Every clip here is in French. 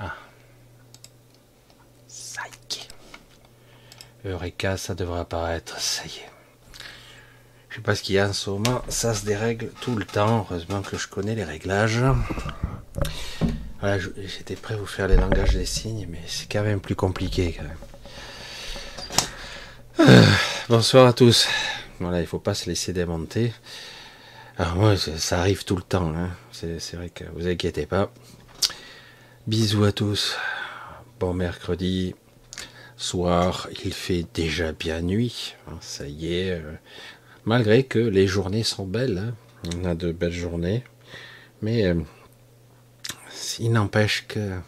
Ah. Est. Eureka, ça devrait apparaître. Ça y est. Je sais pas ce qu'il y a en ce moment. Ça se dérègle tout le temps. Heureusement que je connais les réglages. Voilà, j'étais prêt à vous faire les langages des signes, mais c'est quand même plus compliqué quand même. Euh, bonsoir à tous. Voilà, il faut pas se laisser démonter. Alors moi, ça arrive tout le temps. Hein. C'est vrai que vous inquiétez pas. Bisous à tous. Bon mercredi soir, il fait déjà bien nuit. Hein, ça y est. Euh, malgré que les journées sont belles. Hein. On a de belles journées. Mais euh, il n'empêche que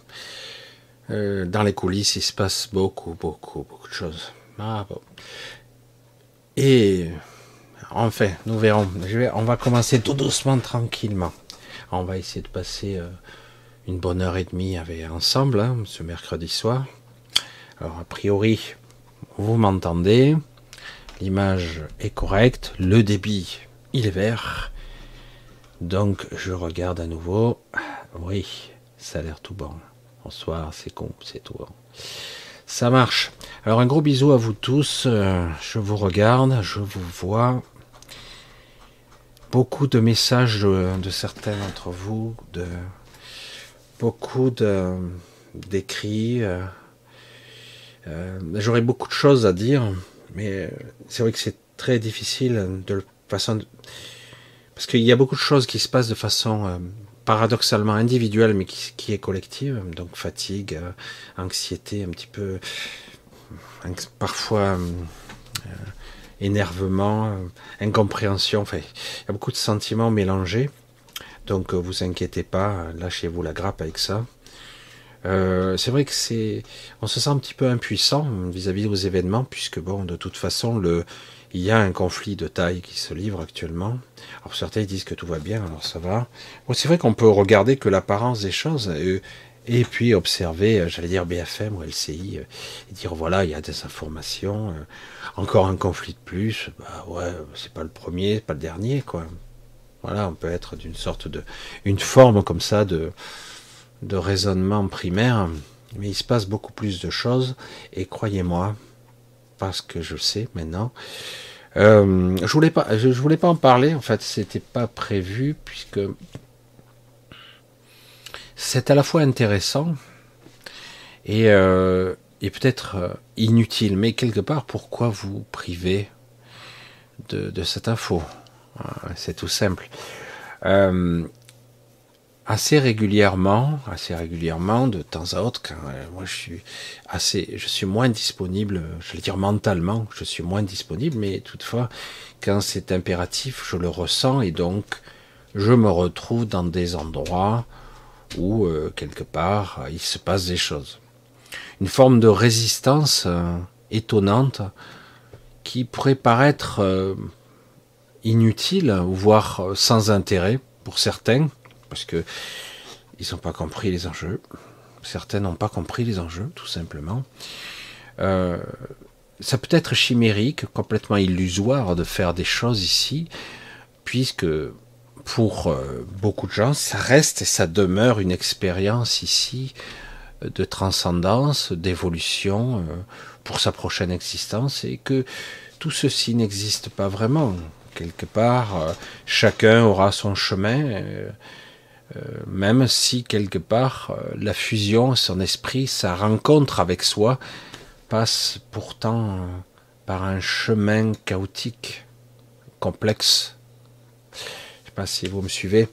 euh, dans les coulisses, il se passe beaucoup, beaucoup, beaucoup de choses. Ah, Et enfin, nous verrons. on va commencer tout doucement, tranquillement. On va essayer de passer une bonne heure et demie avec, ensemble, hein, ce mercredi soir. Alors, a priori, vous m'entendez. L'image est correcte. Le débit, il est vert. Donc, je regarde à nouveau. Oui, ça a l'air tout bon. Bonsoir, c'est con, c'est tout bon. Ça marche. Alors, un gros bisou à vous tous. Euh, je vous regarde, je vous vois. Beaucoup de messages de, certains d'entre vous, de beaucoup de d'écrits. Euh, euh, j'aurais beaucoup de choses à dire, mais c'est vrai que c'est très difficile de façon parce qu'il y a beaucoup de choses qui se passent de façon euh, paradoxalement individuelle, mais qui, est collective. Donc fatigue, anxiété, un petit peu, parfois énervement, incompréhension. Enfin, il y a beaucoup de sentiments mélangés. Donc vous inquiétez pas, lâchez-vous la grappe avec ça. c'est vrai que c'est, on se sent un petit peu impuissant vis-à-vis -vis événements, puisque bon, de toute façon, le, il y a un conflit de taille qui se livre actuellement. Alors certains disent que tout va bien, alors ça va. Bon, c'est vrai qu'on peut regarder que l'apparence des choses euh, et, puis observer, euh, j'allais dire BFM ou LCI, euh, et dire voilà, il y a des informations, encore un conflit de plus, bah ouais, c'est pas le premier, pas le dernier, quoi. Voilà, on peut être d'une sorte de, une forme comme ça de, de raisonnement primaire, mais il se passe beaucoup plus de choses, et croyez-moi, parce que je sais maintenant, euh, je voulais pas, voulais pas en parler. En fait, c'était pas prévu puisque c'est à la fois intéressant et, euh, peut-être euh, inutile. Mais quelque part, pourquoi vous priver de, de cette info? C'est tout simple. Euh, assez régulièrement, assez régulièrement, de temps à autre, quand euh, moi je suis assez, je suis moins disponible, je vais dire mentalement, je suis moins disponible, mais toutefois, quand c'est impératif, je le ressens et donc je me retrouve dans des endroits où euh, quelque part il se passe des choses. Une forme de résistance étonnante qui pourrait paraître inutile, voire sans intérêt pour certains, parce que ils n'ont pas compris les enjeux. Certains n'ont pas compris les enjeux, tout simplement. Euh, ça peut être chimérique, complètement illusoire de faire des choses ici, puisque pour euh, beaucoup de gens, ça reste et ça demeure une expérience ici de transcendance, d'évolution euh, pour sa prochaine existence, et que tout ceci n'existe pas vraiment. Quelque part, chacun aura son chemin euh, même si quelque part euh, la fusion, son esprit, sa rencontre avec soi passe pourtant euh, par un chemin chaotique, complexe. Je ne sais pas si vous me suivez.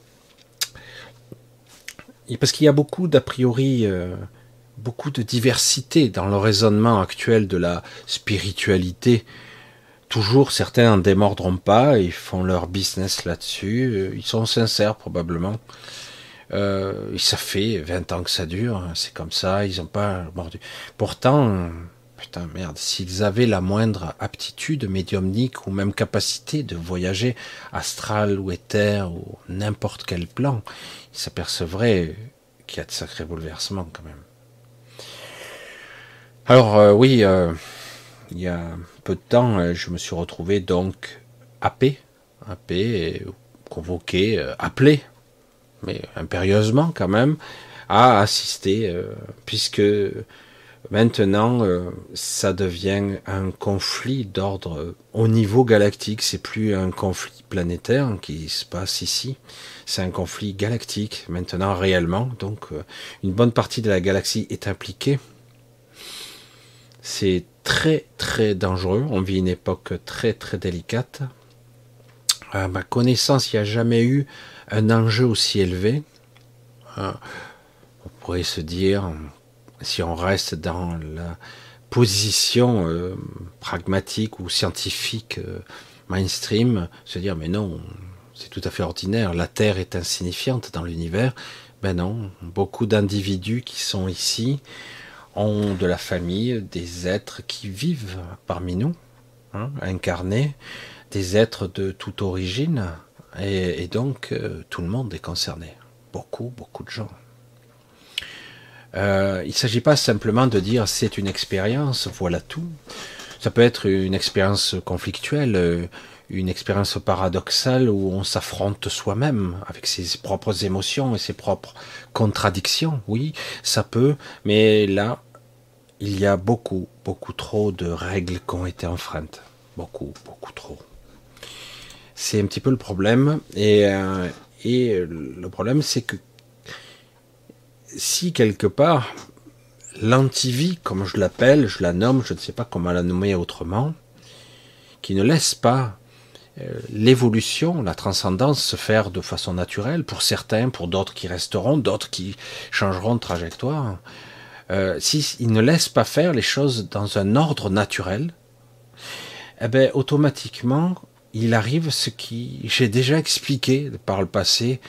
parce qu'il y a beaucoup d'a priori, beaucoup de diversité dans le raisonnement actuel de la spiritualité. Toujours, certains en démordront pas, ils font leur business là-dessus, ils sont sincères probablement. Euh, ça fait 20 ans que ça dure, hein, c'est comme ça, ils n'ont pas mordu. Pourtant, putain merde, s'ils avaient la moindre aptitude médiumnique ou même capacité de voyager astral ou éther ou n'importe quel plan, ils s'apercevraient qu'il y a de sacrés bouleversements quand même. Alors euh, oui, euh, il y a peu de temps, je me suis retrouvé donc happé, happé, convoqué, appelé mais impérieusement quand même, à assister, euh, puisque maintenant, euh, ça devient un conflit d'ordre au niveau galactique. C'est plus un conflit planétaire qui se passe ici, c'est un conflit galactique maintenant réellement. Donc, une bonne partie de la galaxie est impliquée. C'est très très dangereux. On vit une époque très très délicate. À ma connaissance, il n'y a jamais eu un enjeu aussi élevé. Euh, on pourrait se dire, si on reste dans la position euh, pragmatique ou scientifique euh, mainstream, se dire mais non, c'est tout à fait ordinaire, la Terre est insignifiante dans l'univers. Ben non, beaucoup d'individus qui sont ici ont de la famille, des êtres qui vivent parmi nous, hein, incarnés, des êtres de toute origine, et, donc euh, tout le monde est concerné. Beaucoup, beaucoup de gens. Euh, il ne s'agit pas simplement de dire c'est une expérience, voilà tout. Ça peut être une expérience conflictuelle, euh, une expérience paradoxale où on s'affronte soi-même avec ses propres émotions et ses propres contradictions. Oui, ça peut, mais là, il y a beaucoup, beaucoup trop de règles qui ont été enfreintes. Beaucoup, beaucoup trop. C'est un petit peu le problème. Et, euh, et le problème, c'est que si quelque part, l'antivie, comme je l'appelle, je la nomme, je ne sais pas comment la nommer autrement, qui ne laisse pas euh, l'évolution, la transcendance se faire de façon naturelle, pour certains, pour d'autres qui resteront, d'autres qui changeront de trajectoire. Euh, ne laisse pas faire les choses dans un ordre naturel, eh bien, automatiquement, il arrive ce qui j'ai déjà expliqué par le passé,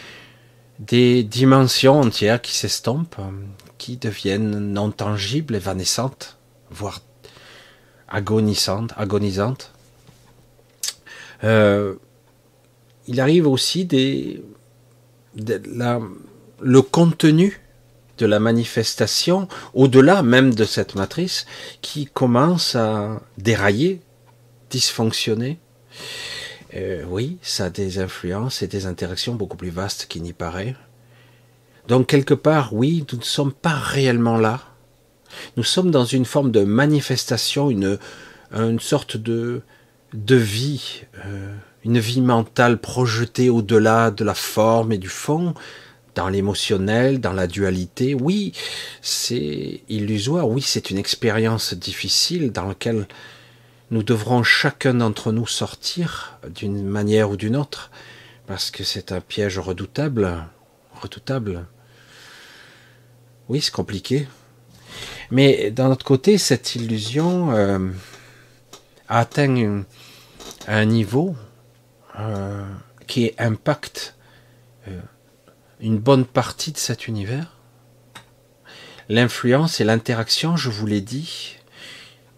des dimensions entières qui s'estompent, qui deviennent non tangibles, évanescentes, voire agonisantes, agonisantes. Euh, il arrive aussi des, le contenu de la manifestation, au-delà même de cette matrice, qui commence à dérailler, dysfonctionner. Euh, oui, ça a des influences et des interactions beaucoup plus vastes qu'il n'y paraît. Donc quelque part, oui, nous ne sommes pas réellement là. Nous sommes dans une forme de manifestation, une, une sorte de, de vie, euh, une vie mentale projetée au-delà de la forme et du fond, dans l'émotionnel, dans la dualité. Oui, c'est illusoire, oui, c'est une expérience difficile dans laquelle nous devrons chacun d'entre nous sortir d'une manière ou d'une autre, parce que c'est un piège redoutable, redoutable. Oui, c'est compliqué. Mais d'un autre côté, cette illusion euh, atteint un, niveau euh, qui impacte euh, une bonne partie de cet univers. L'influence et l'interaction, je vous l'ai dit,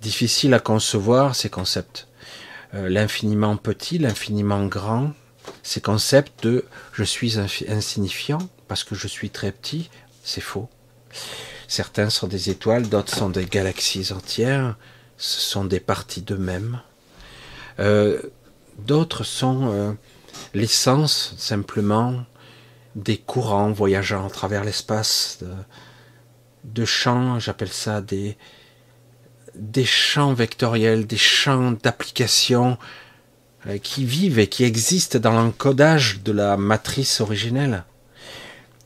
difficile à concevoir ces concepts. L'infiniment petit, l'infiniment grand, ces concepts de je suis insignifiant parce que je suis très petit, c'est faux. Certains sont des étoiles, d'autres sont des galaxies entières, ce sont des parties d'eux-mêmes. Euh, d'autres sont euh, l'essence simplement des courants voyageant à travers l'espace, de, champs, j'appelle ça des, champs vectoriels, des champs d'application euh, qui vivent et qui existent dans l'encodage de la matrice originelle,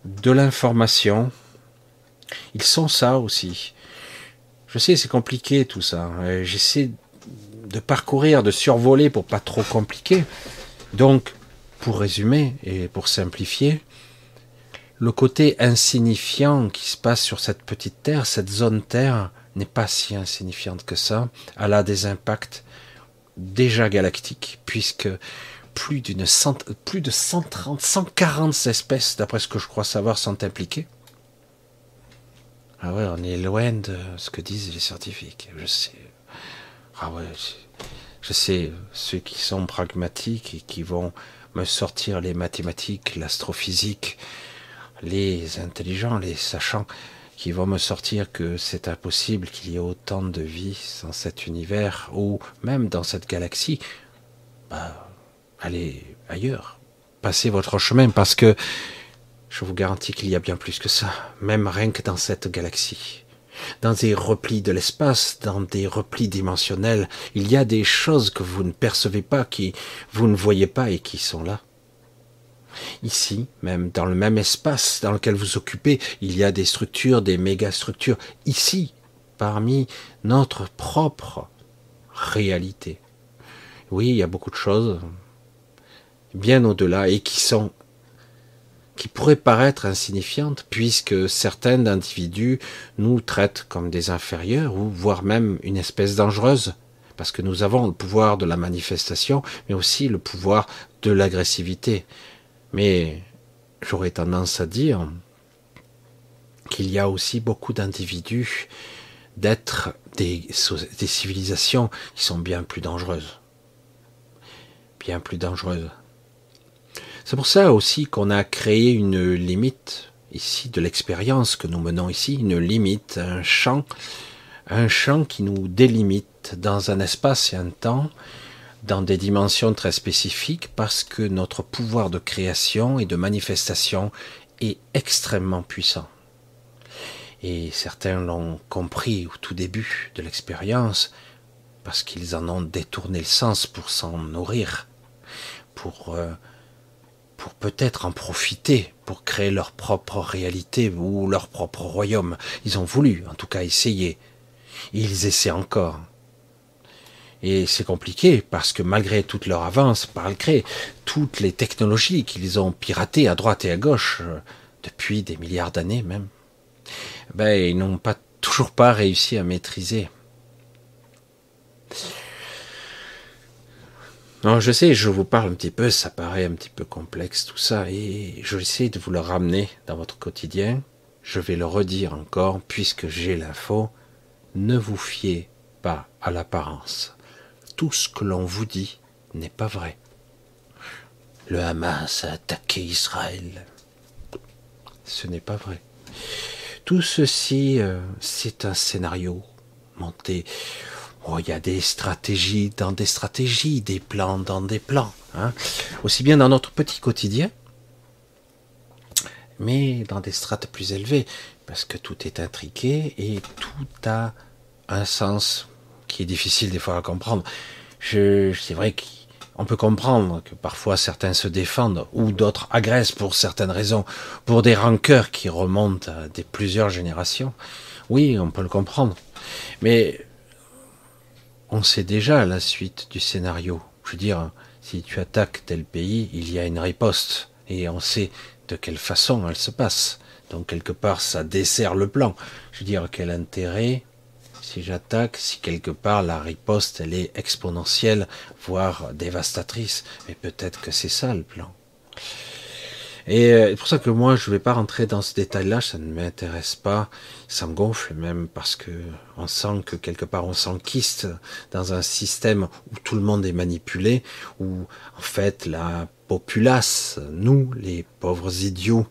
de l'information. Ils sont ça aussi. Je sais, c'est compliqué tout ça. Euh, j'essaie de parcourir, de survoler pour pas trop compliquer. Donc, pour résumer et pour simplifier, le côté insignifiant qui se passe sur cette petite terre, cette zone terre, n'est pas si insignifiante que ça. Elle a des impacts déjà galactiques, puisque plus d'une plus de 130, 140 espèces, d'après ce que je crois savoir, sont impliquées. Ah ouais, on est loin de ce que disent les scientifiques. Je sais. Ah ouais, je sais, ceux qui sont pragmatiques et qui vont me sortir les mathématiques, l'astrophysique, les intelligents, les sachants, qui vont me sortir que c'est impossible qu'il y ait autant de vie dans cet univers ou même dans cette galaxie, bah, allez ailleurs, passez votre chemin parce que Je vous garantis qu'il y a bien plus que ça, même rien que dans cette galaxie. Dans des replis de l'espace, dans des replis dimensionnels, il y a des choses que vous ne percevez pas, qui vous ne voyez pas et qui sont là. Ici, même dans le même espace dans lequel vous occupez, il y a des structures, des méga-structures. Ici, parmi notre propre réalité. Oui, il y a beaucoup de choses bien au-delà et qui sont qui pourraient paraître insignifiantes puisque certains individus nous traitent comme des inférieurs ou voire même une espèce dangereuse parce que nous avons le pouvoir de la manifestation mais aussi le pouvoir de l'agressivité. Mais j'aurais tendance à dire qu'il y a aussi beaucoup d'individus, d'êtres, des civilisations qui sont bien plus dangereuses. Bien plus dangereuses. C'est pour ça aussi qu'on a créé une limite ici de l'expérience que nous menons ici, une limite, un champ, un champ qui nous délimite dans un espace et un temps, dans des dimensions très spécifiques, parce que notre pouvoir de création et de manifestation est extrêmement puissant. Et certains l'ont compris au tout début de l'expérience, parce qu'ils en ont détourné le sens pour s'en nourrir, pour euh, pour peut-être en profiter, pour créer leur propre réalité ou leur propre royaume. Ils ont voulu, en tout cas, essayer. Ils essaient encore. Et c'est compliqué parce que malgré toute leur avance, malgré toutes les technologies qu'ils ont piratées à droite et à gauche, euh, depuis des milliards d'années même, ben, ils n'ont pas toujours pas réussi à maîtriser. Non, je sais, je vous parle un petit peu, ça paraît un petit peu complexe tout ça, et je vais essayer de vous le ramener dans votre quotidien. Je vais le redire encore, puisque j'ai l'info. Ne vous fiez pas à l'apparence. Tout ce que l'on vous dit n'est pas vrai. Le Hamas a attaqué Israël. Ce n'est pas vrai. Tout ceci, euh, c'est un scénario monté Oh, il y a des stratégies dans des stratégies, des plans dans des plans. Hein. Aussi bien dans notre petit quotidien, mais dans des strates plus élevées, parce que tout est intriqué et tout a un sens qui est difficile des fois à comprendre. Je, c'est vrai qu'on peut comprendre que parfois certains se défendent ou d'autres agressent pour certaines raisons, pour des rancœurs qui remontent à des plusieurs générations. Oui, on peut le comprendre. Mais on sait déjà la suite du scénario. Je veux dire, si tu attaques tel pays, il y a une riposte, et on sait de quelle façon elle se passe. Donc quelque part, ça dessert le plan. Je veux dire, quel intérêt si j'attaque, si quelque part la riposte, elle est exponentielle, voire dévastatrice. Mais peut-être que c'est ça le plan. Et euh, c'est pour ça que moi, je ne vais pas rentrer dans ce détail-là, ça ne m'intéresse pas, ça me gonfle même parce que on sent que quelque part on s'enquiste dans un système où tout le monde est manipulé, où en fait la populace, nous, les pauvres idiots,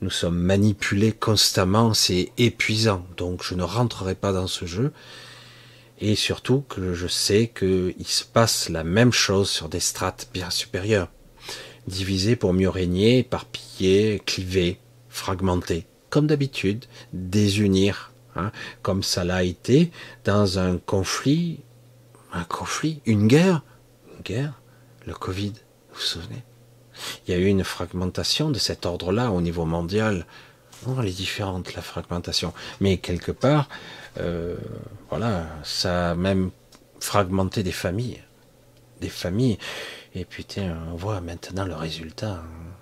nous sommes manipulés constamment, c'est épuisant. Donc je ne rentrerai pas dans ce jeu. Et surtout que je sais qu'il se passe la même chose sur des strates bien supérieures diviser pour mieux régner, éparpiller, cliver, fragmenter, comme d'habitude, désunir, hein, comme ça l'a été dans un conflit, un conflit, une guerre, une guerre, le Covid, vous vous souvenez? Il y a eu une fragmentation de cet ordre-là au niveau mondial. Oh, elle est différente, la fragmentation. Mais quelque part, euh, voilà, ça a même fragmenté des familles. Des familles. Et putain, on voit maintenant le résultat. Hein.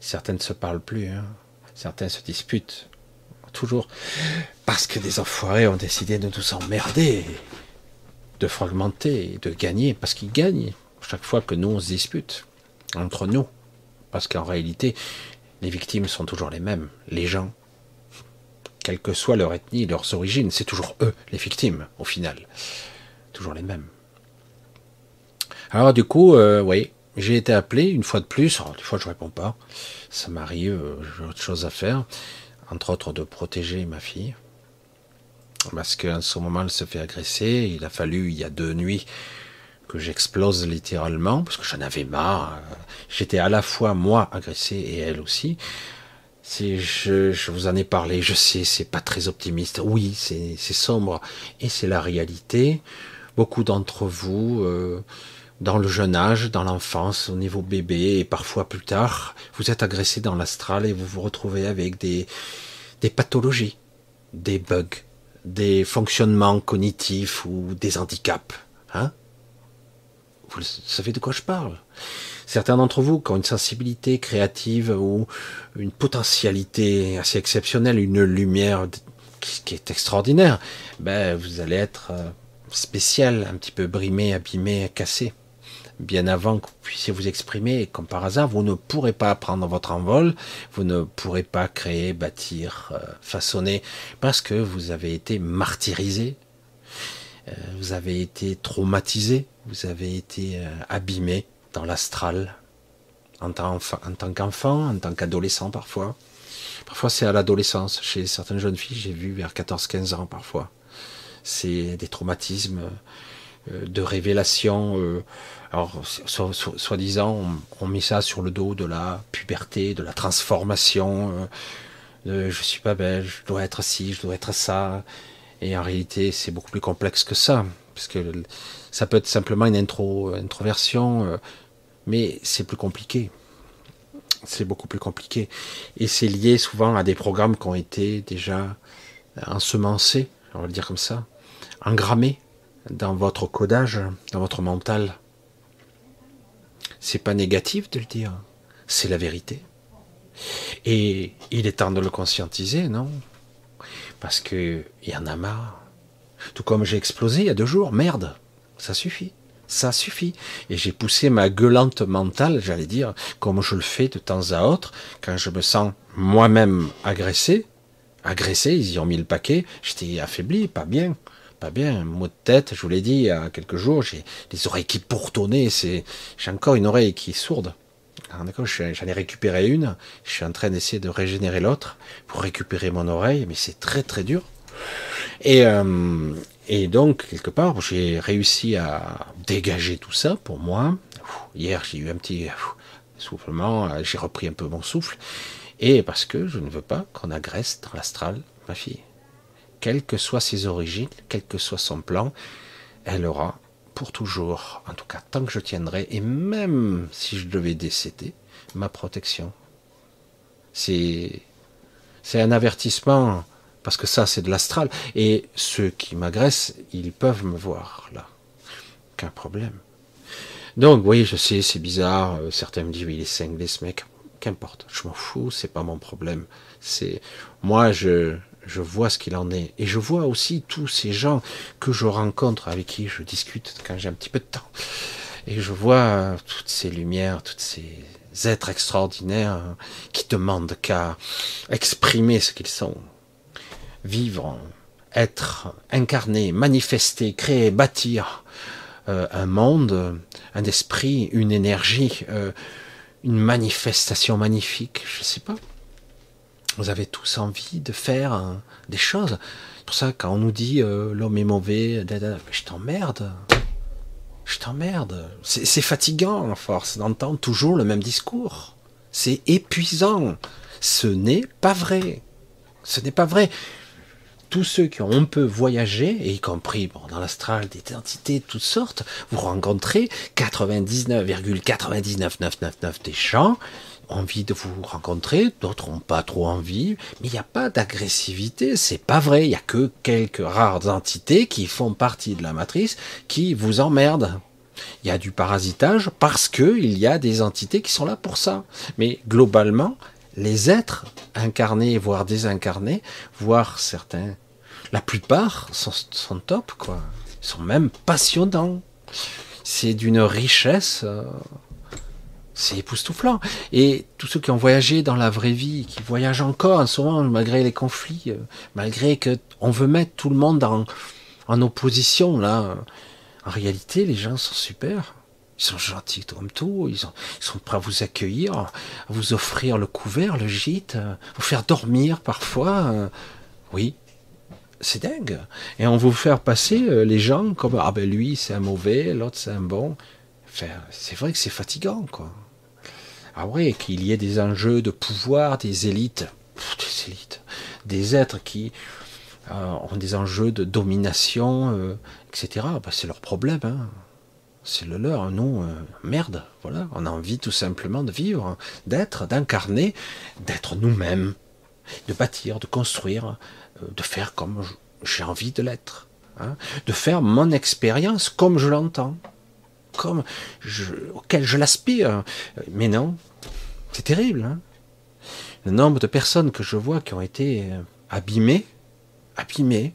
Certains ne se parlent plus, hein. certains se disputent. Toujours parce que des enfoirés ont décidé de nous emmerder, de fragmenter, de gagner, parce qu'ils gagnent chaque fois que nous on se dispute entre nous. Parce qu'en réalité, les victimes sont toujours les mêmes, les gens. Quelle que soit leur ethnie, leurs origines, c'est toujours eux, les victimes, au final. Toujours les mêmes. Alors du coup, euh, oui, j'ai été appelé une fois de plus. Alors, des fois, je réponds pas. Ça m'arrive, euh, j'ai autre chose à faire. Entre autres, de protéger ma fille. Parce qu'à ce moment, elle se fait agresser. Il a fallu, il y a deux nuits, que j'explose littéralement, parce que j'en avais marre. J'étais à la fois moi agressé et elle aussi. je, je, vous en ai parlé, je sais, c'est pas très optimiste. Oui, c'est sombre et c'est la réalité. Beaucoup d'entre vous, euh, dans le jeune âge, dans l'enfance, au niveau bébé et parfois plus tard, vous êtes agressé dans l'astral et vous vous retrouvez avec des, des pathologies, des bugs, des fonctionnements cognitifs ou des handicaps. Hein? Vous savez de quoi je parle? Certains d'entre vous qui ont une sensibilité créative ou une potentialité assez exceptionnelle, une lumière qui est extraordinaire, ben vous allez être euh, spécial, un petit peu brimé, abîmé, cassé. Bien avant que vous puissiez vous exprimer, et comme par hasard, vous ne pourrez pas prendre votre envol, vous ne pourrez pas créer, bâtir, euh, façonner, parce que vous avez été martyrisé, euh, vous avez été traumatisé, vous avez été abîmé, dans l'astral, en tant, en tant qu'enfant, en tant qu'adolescent parfois. Parfois c'est à l'adolescence. Chez certaines jeunes filles, j'ai vu vers 14-15 ans parfois. C'est des traumatismes euh, de révélation. Alors, soi-disant, on, met ça sur le dos de la puberté, de la transformation. Euh, de je suis pas belle, je dois être ci, je dois être ça. Et en réalité, c'est beaucoup plus complexe que ça. Parce que ça peut être simplement une intro, introversion, euh, mais c'est plus compliqué. C'est beaucoup plus compliqué. Et c'est lié souvent à des programmes qui ont été déjà ensemencés, on va le dire comme ça, engrammés dans votre codage, dans votre mental. C'est pas négatif de le dire, c'est la vérité. Et il est temps de le conscientiser, non? Parce que il y en a marre. Tout comme j'ai explosé il y a deux jours, merde. Ça suffit. Ça suffit. Et j'ai poussé ma gueulante mentale, j'allais dire, comme je le fais de temps à autre, quand je me sens moi-même agressé. Agressé, ils y ont mis le paquet. J'étais affaibli, pas bien. Pas bien, un mot de tête, je vous l'ai dit il y a quelques jours, j'ai les oreilles qui pourtonnaient, c'est, j'ai encore une oreille qui est sourde. D'accord, j'en ai récupéré une, je suis en train d'essayer de régénérer l'autre pour récupérer mon oreille, mais c'est très très dur. Et, euh, et donc, quelque part, j'ai réussi à dégager tout ça pour moi. Hier, j'ai eu un petit soufflement, j'ai repris un peu mon souffle. Et parce que je ne veux pas qu'on agresse dans l'astral ma fille. Quelles que soient ses origines, quel que soit son plan, elle aura pour toujours, en tout cas tant que je tiendrai, et même si je devais décéder, ma protection. C'est, c'est un avertissement parce que ça c'est de l'astral. Et ceux qui m'agressent, ils peuvent me voir là. Qu'un problème. Donc oui, je sais, c'est bizarre. Euh, certains me disent, oui, il est cinglé ce mec. Qu'importe, je m'en fous, c'est pas mon problème. C'est moi, je, je vois ce qu'il en est. Et je vois aussi tous ces gens que je rencontre, avec qui je discute quand j'ai un petit peu de temps. Et je vois toutes ces lumières, toutes ces êtres extraordinaires qui demandent qu'à exprimer ce qu'ils sont vivre, être incarné, manifester, créer, bâtir euh, un monde, un esprit, une énergie, euh, une manifestation magnifique, je ne sais pas. Vous avez tous envie de faire hein, des choses. Pour ça, quand on nous dit euh, l'homme est mauvais, je t'emmerde. Je t'emmerde. C'est fatigant, en force, d'entendre toujours le même discours. C'est épuisant. Ce n'est pas vrai. Ce n'est pas vrai tous ceux qui ont un peu voyagé, et y compris bon, dans l'astral des entités de toutes sortes, vous rencontrez 99,99999 des gens envie de vous rencontrer, d'autres n'ont pas trop envie, mais il n'y a pas d'agressivité, c'est pas vrai, il n'y a que quelques rares entités qui font partie de la matrice qui vous emmerdent. Il y a du parasitage parce que il y a des entités qui sont là pour ça. Mais globalement, les êtres incarnés, voire désincarnés, voire certains, la plupart sont, top, quoi. Ils sont même passionnants. C'est d'une richesse, euh, c'est époustouflant. Et tous ceux qui ont voyagé dans la vraie vie, qui voyagent encore, souvent malgré les conflits, euh, malgré que on veut mettre tout le monde en, opposition, là. En réalité, les gens sont super. Ils sont gentils comme tout, ils sont, prêts à vous accueillir, à vous offrir le couvert, le gîte, vous faire dormir parfois. Oui, c'est dingue. Et on vous faire passer euh, les gens comme ah ben lui c'est un mauvais, l'autre c'est un bon. Enfin, c'est vrai que c'est fatigant quoi. Ah ouais, qu'il y ait des enjeux de pouvoir, des élites des élites, des êtres qui euh, ont des enjeux de domination, euh, etc. Bah, c'est leur problème. Hein. C'est le leur. Nous, euh, merde. Voilà. On a envie tout simplement de vivre, d'être, d'incarner, d'être nous-mêmes, de bâtir, de construire, de faire comme j'ai envie de l'être, hein. de faire mon expérience comme je l'entends, comme auquel je l'aspire. Mais non, c'est terrible. Hein. le nombre de personnes que je vois qui ont été abîmées abîmées,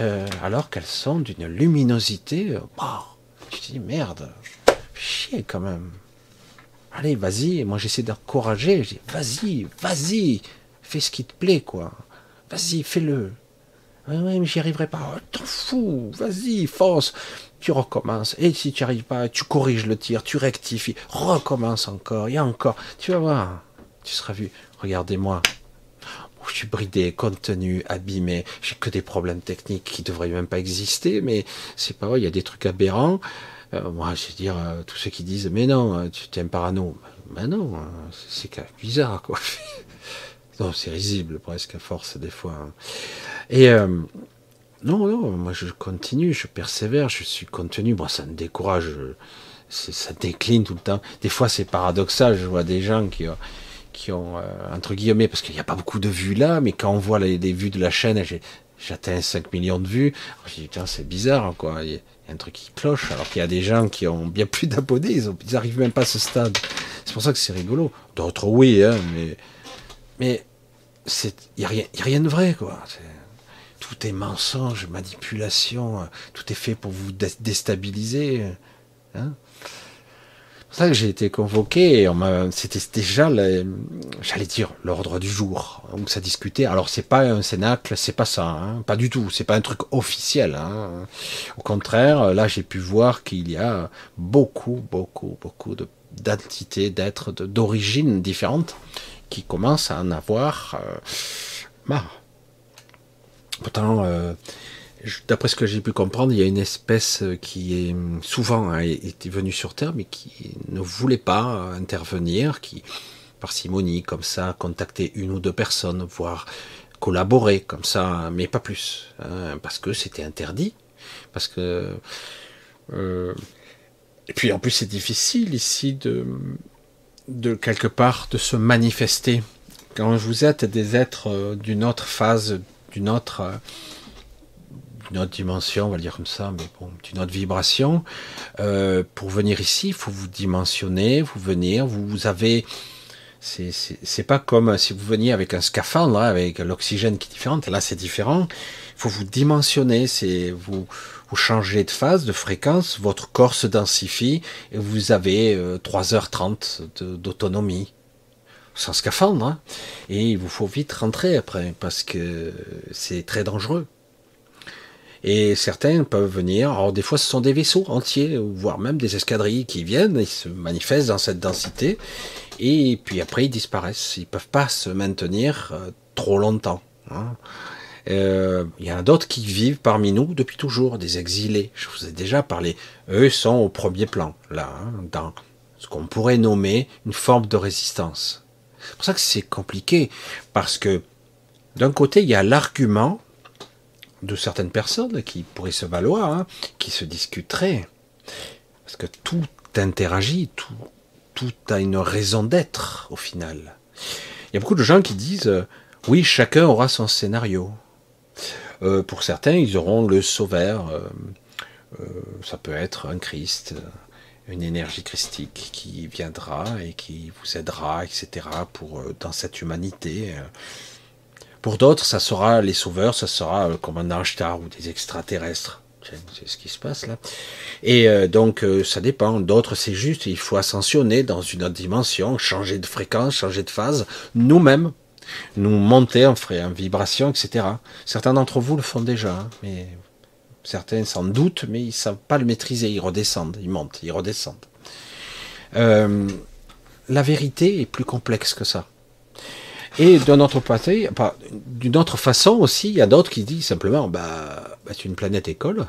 euh, alors qu'elles sont d'une luminosité. Euh, tu te dis merde, chier quand même. Allez, vas-y. Moi, j'essaie d'encourager. Je dis, vas-y, vas-y, fais ce qui te plaît, quoi. Vas-y, fais-le. Oui, oui, mais j'y arriverai pas. Oh, t'en fous, vas-y, fonce. Tu recommences. Et si tu n'y arrives pas, tu corriges le tir, tu rectifies. Recommence encore et encore. Tu vas voir. Tu seras vu. Regardez-moi je suis bridé, contenu, abîmé, j'ai que des problèmes techniques qui devraient même pas exister, mais c'est pas vrai, il y a des trucs aberrants. Euh, moi, je veux dire, euh, tous ceux qui disent, mais non, euh, tu t'es un parano. Ben non, c'est bizarre, quoi. non, c'est risible presque à force, des fois. Hein. Et non, non, moi je continue, je persévère, je suis contenu. Moi, ça me décourage, ça décline tout le temps. Des fois, c'est paradoxal, je vois des gens qui qui ont, euh, entre guillemets, parce qu'il n'y a pas beaucoup de vues là, mais quand on voit les, vues de la chaîne, j'atteins 5 millions de vues, je dis, putain, c'est bizarre, quoi. Il y, a un truc qui cloche, alors qu'il y a des gens qui ont bien plus d'abonnés, ils, n'arrivent même pas à ce stade. C'est pour ça que c'est rigolo. D'autres, oui, hein, mais, mais il n'y a, rien, a rien de vrai, quoi. Tout est mensonge, manipulation, tout est fait pour vous déstabiliser. Hein c'est ça que j'ai été convoqué c'était déjà, j'allais dire, l'ordre du jour où ça discutait. Alors c'est pas un cénacle, c'est pas ça, hein, pas du tout. C'est pas un truc officiel. Hein. Au contraire, là j'ai pu voir qu'il y a beaucoup, beaucoup, beaucoup d'entités, d'êtres d'origine différentes qui commencent à en avoir euh. Pourtant, euh, D'après ce que j'ai pu comprendre, il y a une espèce euh, qui est souvent hein, venue sur Terre, mais qui ne voulait pas intervenir, qui par simonie comme ça contacter une ou deux personnes, voire collaborer comme ça, mais pas plus, hein, parce que c'était interdit, parce que euh, et puis en plus c'est difficile ici de de quelque part de se manifester. Quand vous êtes des êtres euh, d'une autre phase, d'une autre d'une autre dimension, on va dire comme ça, mais bon, d'une autre vibration. Euh, pour venir ici, il faut vous dimensionner, vous venir, vous, avez. C'est pas comme si vous veniez avec un scaphandre, hein, avec l'oxygène qui est différent. Là, c'est différent. Il faut vous dimensionner, vous, vous changez de phase, de fréquence, votre corps se densifie et vous avez 3h30 euh, d'autonomie sans scaphandre. Hein. Et il vous faut vite rentrer après parce que c'est très dangereux. Et certains peuvent venir, alors des fois ce sont des vaisseaux entiers, voire même des escadrilles qui viennent, ils se manifestent dans cette densité, et puis après ils disparaissent. Ils peuvent pas se maintenir euh, trop longtemps. Hein. Euh, il y en a d'autres qui vivent parmi nous depuis toujours, des exilés. Je vous ai déjà parlé. Eux sont au premier plan, là, hein, dans ce qu'on pourrait nommer une forme de résistance. C'est pour ça que c'est compliqué, parce que d'un côté, il y a l'argument de certaines personnes qui pourraient se valoir, hein, qui se discuteraient. Parce que tout interagit, tout, a une raison d'être au final. Il y a beaucoup de gens qui disent euh, oui, chacun aura son scénario. Euh, pour certains, ils auront le sauveur. Euh, ça peut être un Christ, une énergie christique qui viendra et qui vous aidera, etc. pour dans cette humanité. Pour d'autres, ça sera les sauveurs, ça sera euh, comme un ange ou des extraterrestres. C'est ce qui se passe là. Et euh, donc, euh, ça dépend. D'autres, c'est juste, il faut ascensionner dans une autre dimension, changer de fréquence, changer de phase, nous-mêmes, nous monter en, en vibration, etc. Certains d'entre vous le font déjà, hein, mais certains s'en doutent, mais ils ne savent pas le maîtriser. Ils redescendent, ils montent, ils redescendent. la vérité est plus complexe que ça. Et d'une autre façon aussi, il y a d'autres qui disent simplement, bah, bah, c'est une planète école.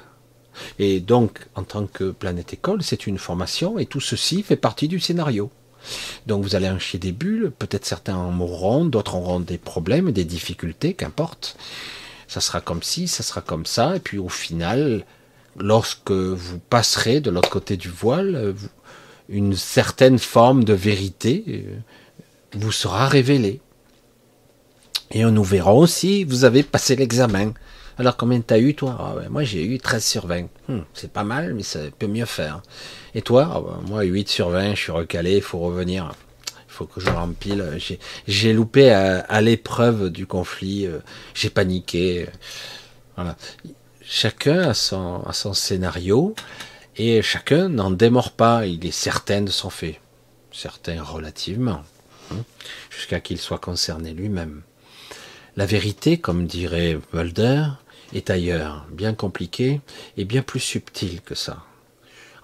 Et donc, en tant que planète école, c'est une formation, et tout ceci fait partie du scénario. Donc vous allez en chier des bulles, peut-être certains en mourront, d'autres auront des problèmes, des difficultés, qu'importe. Ça sera comme ci, ça sera comme ça, et puis au final, lorsque vous passerez de l'autre côté du voile, une certaine forme de vérité euh, vous sera révélée. Et nous verrons si vous avez passé l'examen. Alors combien t'as eu toi? Ah Moi j'ai eu 13 sur 20. Hmm, c'est pas mal, mais ça peut mieux faire. Et toi? Ah bah, Moi 8 sur 20, je suis recalé, il faut revenir. Faut que je rempile. J'ai loupé à, l'épreuve du conflit, euh, j'ai paniqué. Voilà. Chacun a son, a son scénario et chacun n'en démord pas. Il est certain de son fait. Certain relativement. Hein, jusqu'à qu'il soit concerné lui-même. La vérité, comme dirait Mulder, est ailleurs, bien compliqué et bien plus subtil que ça.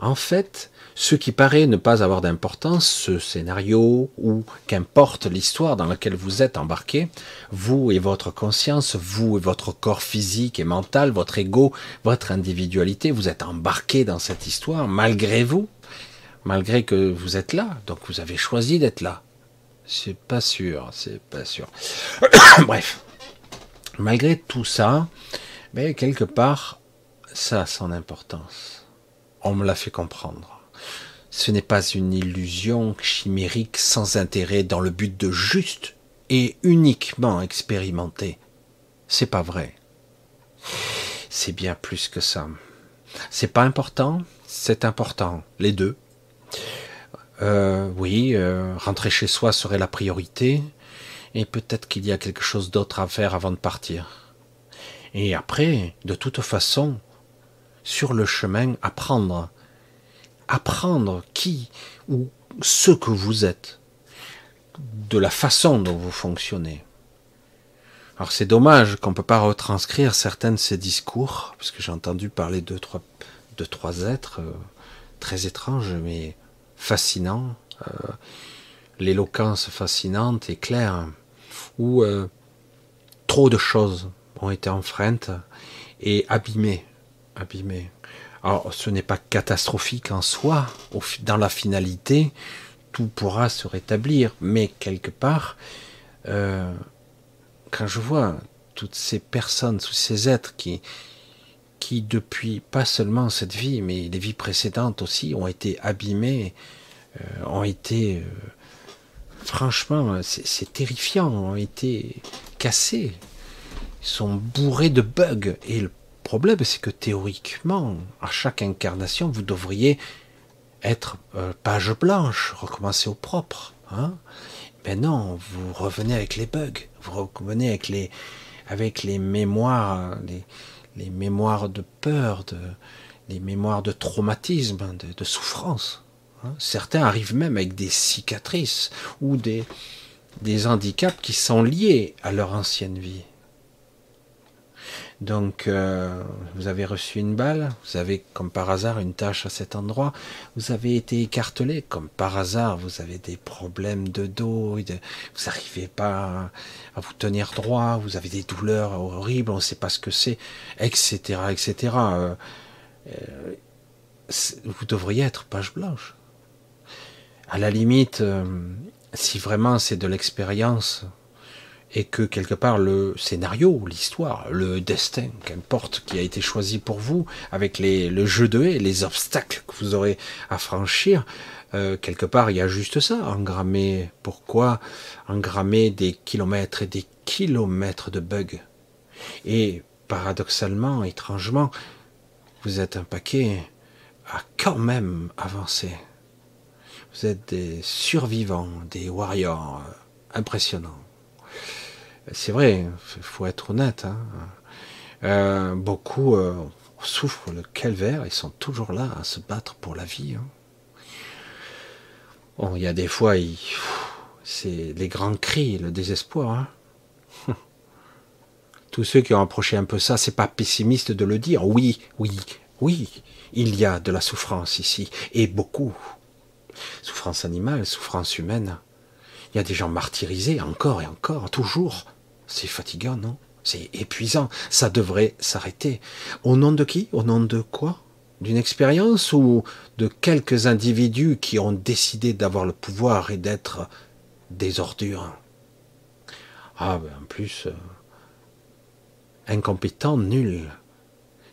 En fait, ce qui paraît ne pas avoir d'importance, ce scénario ou qu'importe l'histoire dans laquelle vous êtes embarqué, vous et votre conscience, vous et votre corps physique et mental, votre ego, votre individualité, vous êtes embarqué dans cette histoire malgré vous, malgré que vous êtes là, donc vous avez choisi d'être là. C'est pas sûr, c'est pas sûr. Bref, malgré tout ça, mais quelque part, ça a son importance. On me l'a fait comprendre. Ce n'est pas une illusion chimérique sans intérêt dans le but de juste et uniquement expérimenter. C'est pas vrai. C'est bien plus que ça. C'est pas important, c'est important, les deux. Euh, oui, euh, rentrer chez soi serait la priorité, et peut-être qu'il y a quelque chose d'autre à faire avant de partir. Et après, de toute façon, sur le chemin, apprendre. Apprendre qui ou ce que vous êtes. De la façon dont vous fonctionnez. Alors c'est dommage qu'on ne peut pas retranscrire certains de ces discours, parce que j'ai entendu parler de trois, êtres euh, très étranges, mais fascinants. Euh, l'éloquence fascinante et claire, ou euh, trop de choses ont été enfreintes et abîmées. Alors, ce n'est pas catastrophique en soi. Dans la finalité, tout pourra se rétablir. Mais quelque part, euh, quand je vois toutes ces personnes, tous ces êtres qui, qui depuis pas seulement cette vie, mais les vies précédentes aussi, ont été abîmés, euh, ont été, euh, franchement, c'est terrifiant, ont été cassés sont bourrés de bugs. Et le problème, c'est que théoriquement, à chaque incarnation, vous devriez être euh, page blanche, recommencer au propre. Hein Mais non, vous revenez avec les bugs, vous revenez avec les, mémoires, les, mémoires de peur, de, les mémoires de traumatisme, de, de souffrance. Hein Certains arrivent même avec des cicatrices ou des handicaps qui sont liés à leur ancienne vie. Donc, euh, vous avez reçu une balle, vous avez comme par hasard une tâche à cet endroit, vous avez été écartelé, comme par hasard, vous avez des problèmes de dos, vous n'arrivez pas à vous tenir droit, vous avez des douleurs horribles, on ne sait pas ce que c'est, etc., etc. Euh, euh, vous devriez être page blanche. À la limite, si vraiment c'est de l'expérience, et que quelque part le scénario, l'histoire, le destin, qu'importe, qui a été choisi pour vous, avec le jeu de haie, les obstacles que vous aurez à franchir, euh, quelque part il y a juste ça, engrammer. Pourquoi engrammer des kilomètres et des kilomètres de bugs? Et paradoxalement, étrangement, vous êtes un paquet à quand même avancer. Vous êtes des survivants, des warriors euh, impressionnants c'est vrai, il faut être honnête. Hein. Euh, beaucoup euh, souffrent le calvaire, ils sont toujours là à se battre pour la vie. Hein. Il y a des fois, c'est les grands cris, le désespoir. Hein. Tous ceux qui ont approché un peu ça, c'est pas pessimiste de le dire. Oui, oui, oui, il y a de la souffrance ici, et beaucoup. Souffrance animale, souffrance humaine. Il y a des gens martyrisés encore et encore, toujours. C'est fatigant, non? C'est épuisant. Ça devrait s'arrêter. Au nom de qui? Au nom de quoi? D'une expérience ou de quelques individus qui ont décidé d'avoir le pouvoir et d'être des ordures? Ah, ben en plus, euh, incompétents, nuls.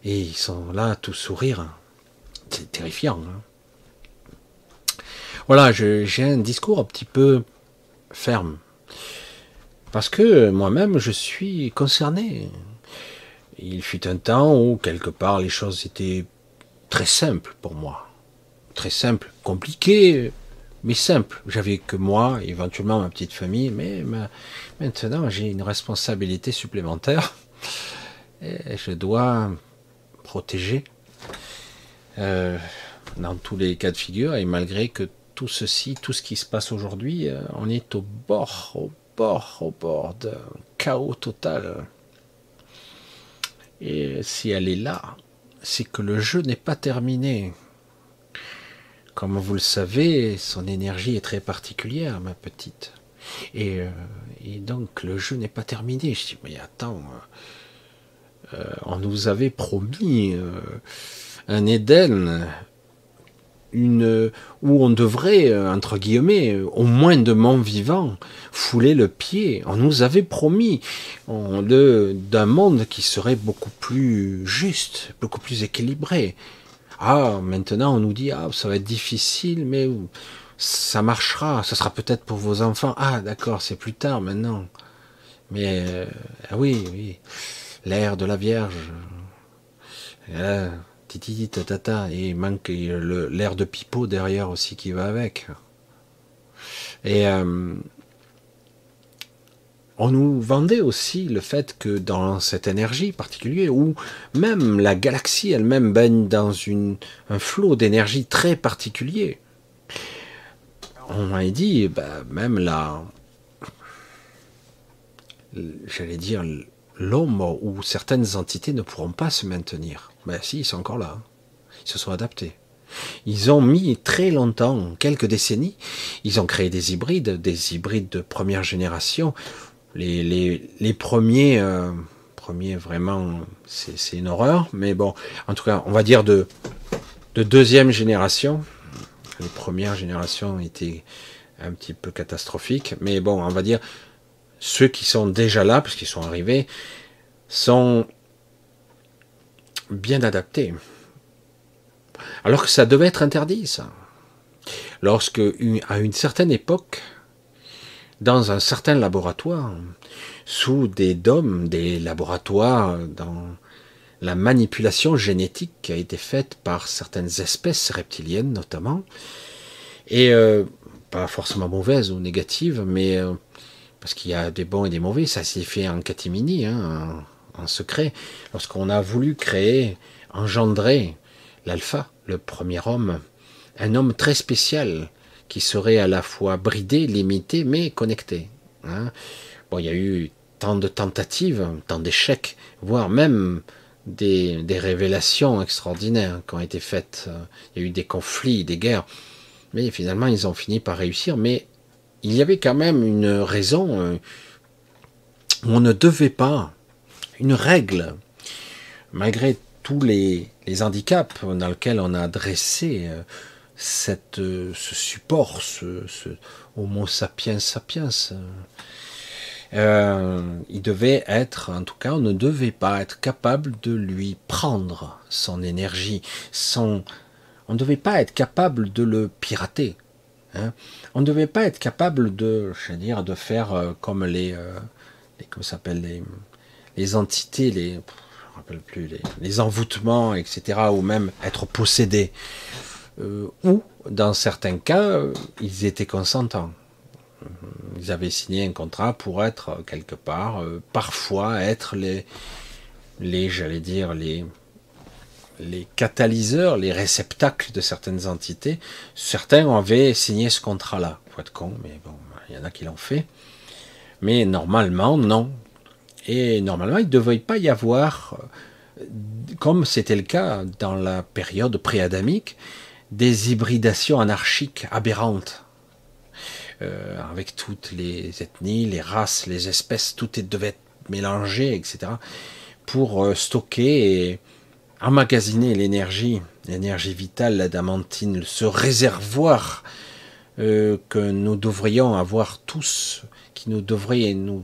Et ils sont là, tout sourire. C'est terrifiant. Hein. voilà, j'ai un discours un petit peu ferme. Parce que moi-même, je suis concerné. Il fut un temps où, quelque part, les choses étaient très simples pour moi. Très simples, compliquées, mais simples. J'avais que moi, éventuellement ma petite famille, mais maintenant j'ai une responsabilité supplémentaire. Et je dois protéger euh, dans tous les cas de figure, et malgré que tout ceci, tout ce qui se passe aujourd'hui, euh, on est au bord, au bord, au bord d'un chaos total. Et si elle est là, c'est que le jeu n'est pas terminé. Comme vous le savez, son énergie est très particulière, ma petite. Et, euh, donc le jeu n'est pas terminé. Je dis, mais attends, euh, on nous avait promis un Éden où on devrait, euh, entre guillemets, au moins de mon vivant, fouler le pied. On nous avait promis d'un monde qui serait beaucoup plus juste, beaucoup plus équilibré. Ah, maintenant on nous dit, ah, ça va être difficile, mais ça marchera, ça sera peut-être pour vos enfants. Ah, d'accord, c'est plus tard maintenant. Mais, euh, ah oui, oui, l'ère de la Vierge. Euh, et il manque l'air de pipeau derrière aussi qui va avec. Et euh, on nous vendait aussi le fait que dans cette énergie particulière, où même la galaxie elle-même baigne dans une, un flot d'énergie très particulier, on m'a dit, bah, même la, j'allais dire, l'homme ou certaines entités ne pourront pas se maintenir. Ben si, ils sont encore là. Ils se sont adaptés. Ils ont mis très longtemps, quelques décennies, ils ont créé des hybrides, des hybrides de première génération. Les, les, les premiers, euh, premiers vraiment, c'est une horreur, mais bon, en tout cas, on va dire de, de deuxième génération. Les premières générations étaient un petit peu catastrophiques, mais bon, on va dire ceux qui sont déjà là, puisqu'ils sont arrivés, sont bien adaptés. Alors que ça devait être interdit, ça. Lorsque, à une certaine époque, dans un certain laboratoire, sous des dômes, des laboratoires, dans la manipulation génétique qui a été faite par certaines espèces reptiliennes notamment, et euh, pas forcément mauvaises ou négatives, mais euh, parce qu'il y a des bons et des mauvais, ça s'est fait en catimini, hein, en, secret, lorsqu'on a voulu créer, engendrer l'alpha, le premier homme, un homme très spécial, qui serait à la fois bridé, limité, mais connecté. Hein. Bon, il y a eu tant de tentatives, tant d'échecs, voire même des, révélations extraordinaires qui ont été faites. Il y a eu des conflits, des guerres, mais finalement ils ont fini par réussir. Mais il y avait quand même une raison euh, on ne devait pas, une règle, malgré tous les, handicaps dans lesquels on a dressé euh, cette, euh, ce support, ce, Homo sapiens sapiens. il devait être, en tout cas, on ne devait pas être capable de lui prendre son énergie, son, on ne devait pas être capable de le pirater. Hein. On ne devait pas être capable de, je veux dire, de faire euh, comme les, euh, les comment s'appelle les, les entités, les, je rappelle plus, les, les, envoûtements, etc., ou même être possédé. Euh, ou, dans certains cas, ils étaient consentants. Ils avaient signé un contrat pour être quelque part, parfois être les, les, j'allais dire, les, les catalyseurs, les réceptacles de certaines entités. Certains avaient signé ce contrat-là. Faut être con, mais bon, il y en a qui l'ont fait. Mais normalement, non. Et normalement, il ne devait pas y avoir, euh, comme c'était le cas dans la période pré-adamique, des hybridations anarchiques aberrantes. Euh, avec toutes les ethnies, les races, les espèces, tout devait être mélangé, etc. pour euh, stocker et emmagasiner l'énergie, l'énergie vitale, l'adamantine, ce réservoir que nous devrions avoir tous, qui nous devrait nous,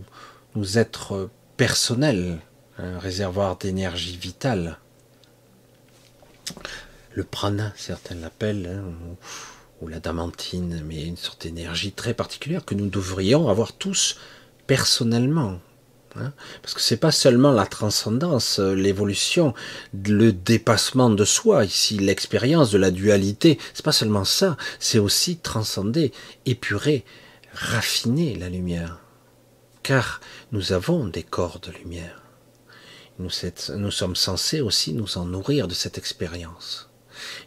nous être personnel, un réservoir d'énergie vitale. Le prana, certains l'appellent, hein, ou, la damantine, mais une sorte d'énergie très particulière que nous devrions avoir tous personnellement. Hein. parce que c'est pas seulement la transcendance, l'évolution, le dépassement de soi, ici l'expérience de la dualité, c'est pas seulement ça, c'est aussi transcender, épurer, raffiner la lumière. Car nous avons des corps de lumière. Nous, sommes censés aussi nous en nourrir de cette expérience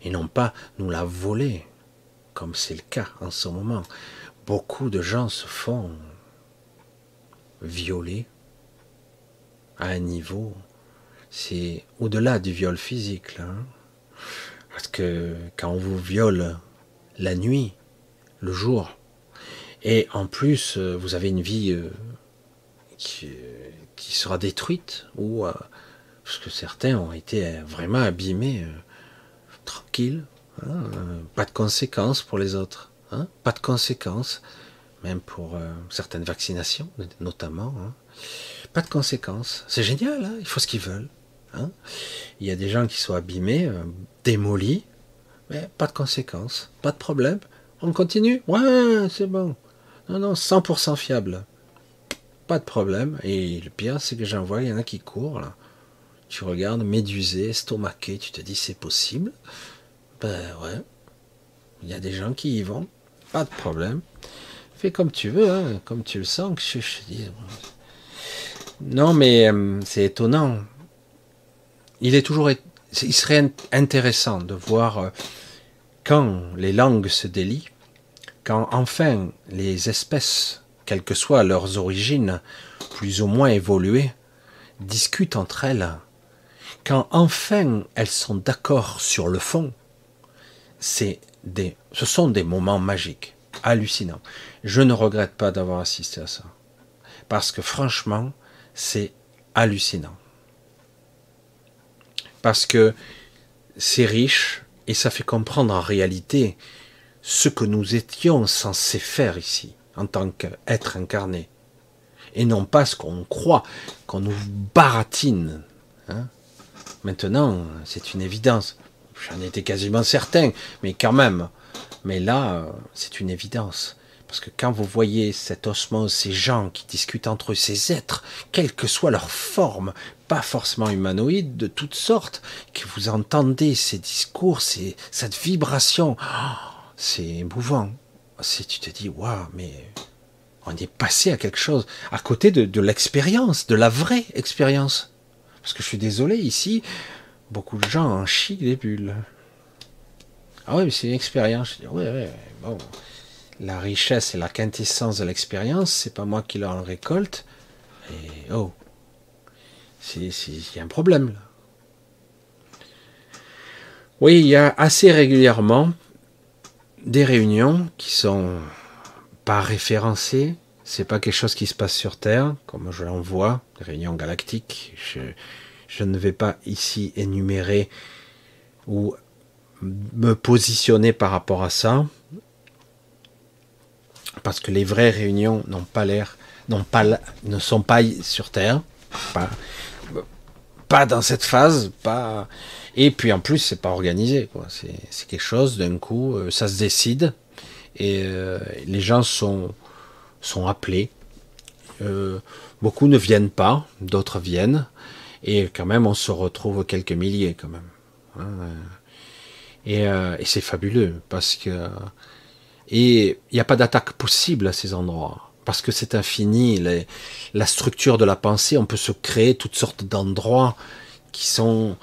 et non pas nous la voler, comme c'est le cas en ce moment. Beaucoup de gens se font violer à un niveau, c'est au-delà du viol physique. Hein. Parce que quand on vous viole la nuit, le jour, et en plus euh, vous avez une vie euh, qui, qui sera détruite, ou euh, parce que certains ont été vraiment abîmés tranquille, hein, euh, pas de conséquences pour les autres, hein, pas de conséquences, même pour euh, certaines vaccinations notamment, hein. pas de conséquences. C'est génial, ils font ce qu'ils veulent. Il y a des gens qui sont abîmés, euh, démolis, mais pas de conséquences, pas de problème. On continue? Ouais, c'est bon. Non, non, 100% fiable. Pas de problème. Et le pire, c'est que j'en vois, il y en a qui courent là. Tu regardes, médusé, estomaqué, tu te dis c'est possible. Ben ouais. Il y a des gens qui y vont, pas de problème. Fais comme tu veux, hein, comme tu le sens. Que je, dis. Non, mais euh, c'est étonnant. Il est toujours, il serait intéressant de voir euh, quand les langues se délient, quand enfin les espèces, quelles que soient leurs origines, plus ou moins évoluées, discutent entre elles quand enfin elles sont d'accord sur le fond, c'est des, ce sont des moments magiques, hallucinants. Je ne regrette pas d'avoir assisté à ça. Parce que franchement, c'est hallucinant. Parce que c'est riche et ça fait comprendre en réalité ce que nous étions censés faire ici, en tant qu'être incarné. Et non pas ce qu'on croit, qu'on nous baratine. Hein Maintenant, c'est une évidence. J'en étais quasiment certain, mais quand même. Mais là, c'est une évidence. Parce que quand vous voyez cette osmose, ces gens qui discutent entre eux, ces êtres, quelle que soit leur forme, pas forcément humanoïde, de toutes sortes, que vous entendez ces discours, ces, cette vibration, c'est émouvant. C'est, tu te dis, waouh, mais on est passé à quelque chose, à côté de, l'expérience, de la vraie expérience. Parce que je suis désolé, ici, beaucoup de gens en chient des bulles. Ah oui, mais c'est une expérience. Je dis, ouais, ouais, bon. La richesse et la quintessence de l'expérience, c'est pas moi qui l'en récolte. Et oh, il y a un problème là. Oui, il y a assez régulièrement des réunions qui sont pas référencées, c'est pas quelque chose qui se passe sur Terre, comme je l'en vois, des réunions galactiques. Je, ne vais pas ici énumérer ou me positionner par rapport à ça, parce que les vraies réunions n'ont pas l'air, n'ont pas, ne sont pas sur Terre, pas, pas dans cette phase, pas. Et puis en plus, c'est pas organisé, quoi. C'est quelque chose d'un coup, euh, ça se décide et euh, les gens sont sont appelés. Euh, beaucoup ne viennent pas, d'autres viennent, et quand même on se retrouve quelques milliers quand même. Hein. Euh, et, c'est fabuleux parce que et il n'y a pas d'attaque possible à ces endroits parce que c'est infini. la structure de la pensée, on peut se créer toutes sortes d'endroits qui sont,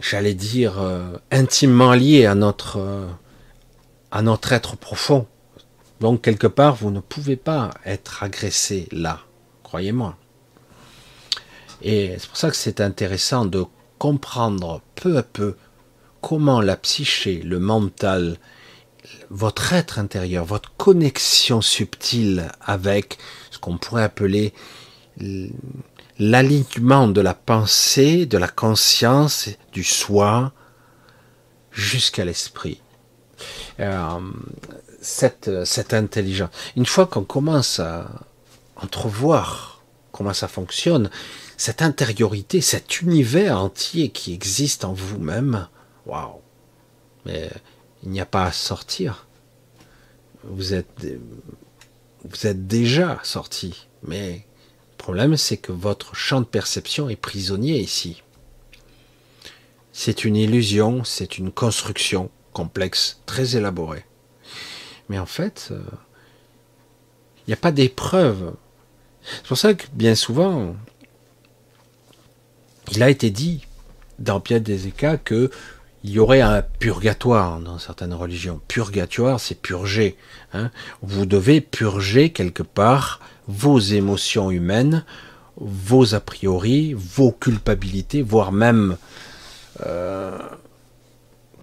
j'allais dire, euh, intimement liés à notre à notre être profond. Donc quelque part, vous ne pouvez pas être agressé là, croyez-moi. Et c'est pour ça que c'est intéressant de comprendre peu à peu comment la psyché, le mental, votre être intérieur, votre connexion subtile avec ce qu'on pourrait appeler l'alignement de la pensée, de la conscience, du soi, jusqu'à l'esprit. Euh, cette, cette intelligence. Une fois qu'on commence à entrevoir comment ça fonctionne, cette intériorité, cet univers entier qui existe en vous-même, waouh! Mais il n'y a pas à sortir. Vous êtes, vous êtes déjà sorti. Mais le problème, c'est que votre champ de perception est prisonnier ici. C'est une illusion, c'est une construction complexe, très élaborée. Mais en fait, euh, il n'y a pas d'épreuve. C'est pour ça que bien souvent, il a été dit dans Pierre des Écas que il y aurait un purgatoire dans certaines religions. Purgatoire, c'est purger. Hein. Vous devez purger quelque part vos émotions humaines, vos a priori, vos culpabilités, voire même euh,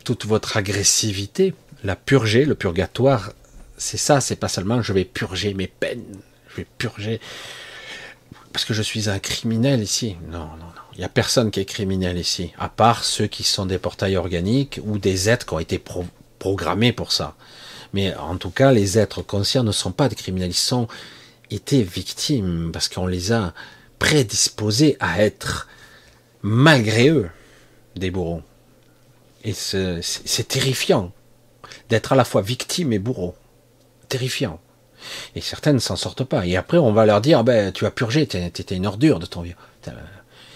toute votre agressivité. La purger, le purgatoire, c'est ça, c'est pas seulement je vais purger mes peines, je vais purger parce que je suis un criminel ici. Non, non, non. Il n'y a personne qui est criminel ici, à part ceux qui sont des portails organiques ou des êtres qui ont été programmés pour ça. Mais en tout cas, les êtres conscients ne sont pas des criminels, ils sont été victimes parce qu'on les a prédisposés à être, malgré eux, des bourreaux. Et c'est terrifiant d'être à la fois victime et bourreau. Terrifiant. Et certaines ne s'en sortent pas. Et après, on va leur dire, ben, tu as purgé, étais une ordure de ton vieux.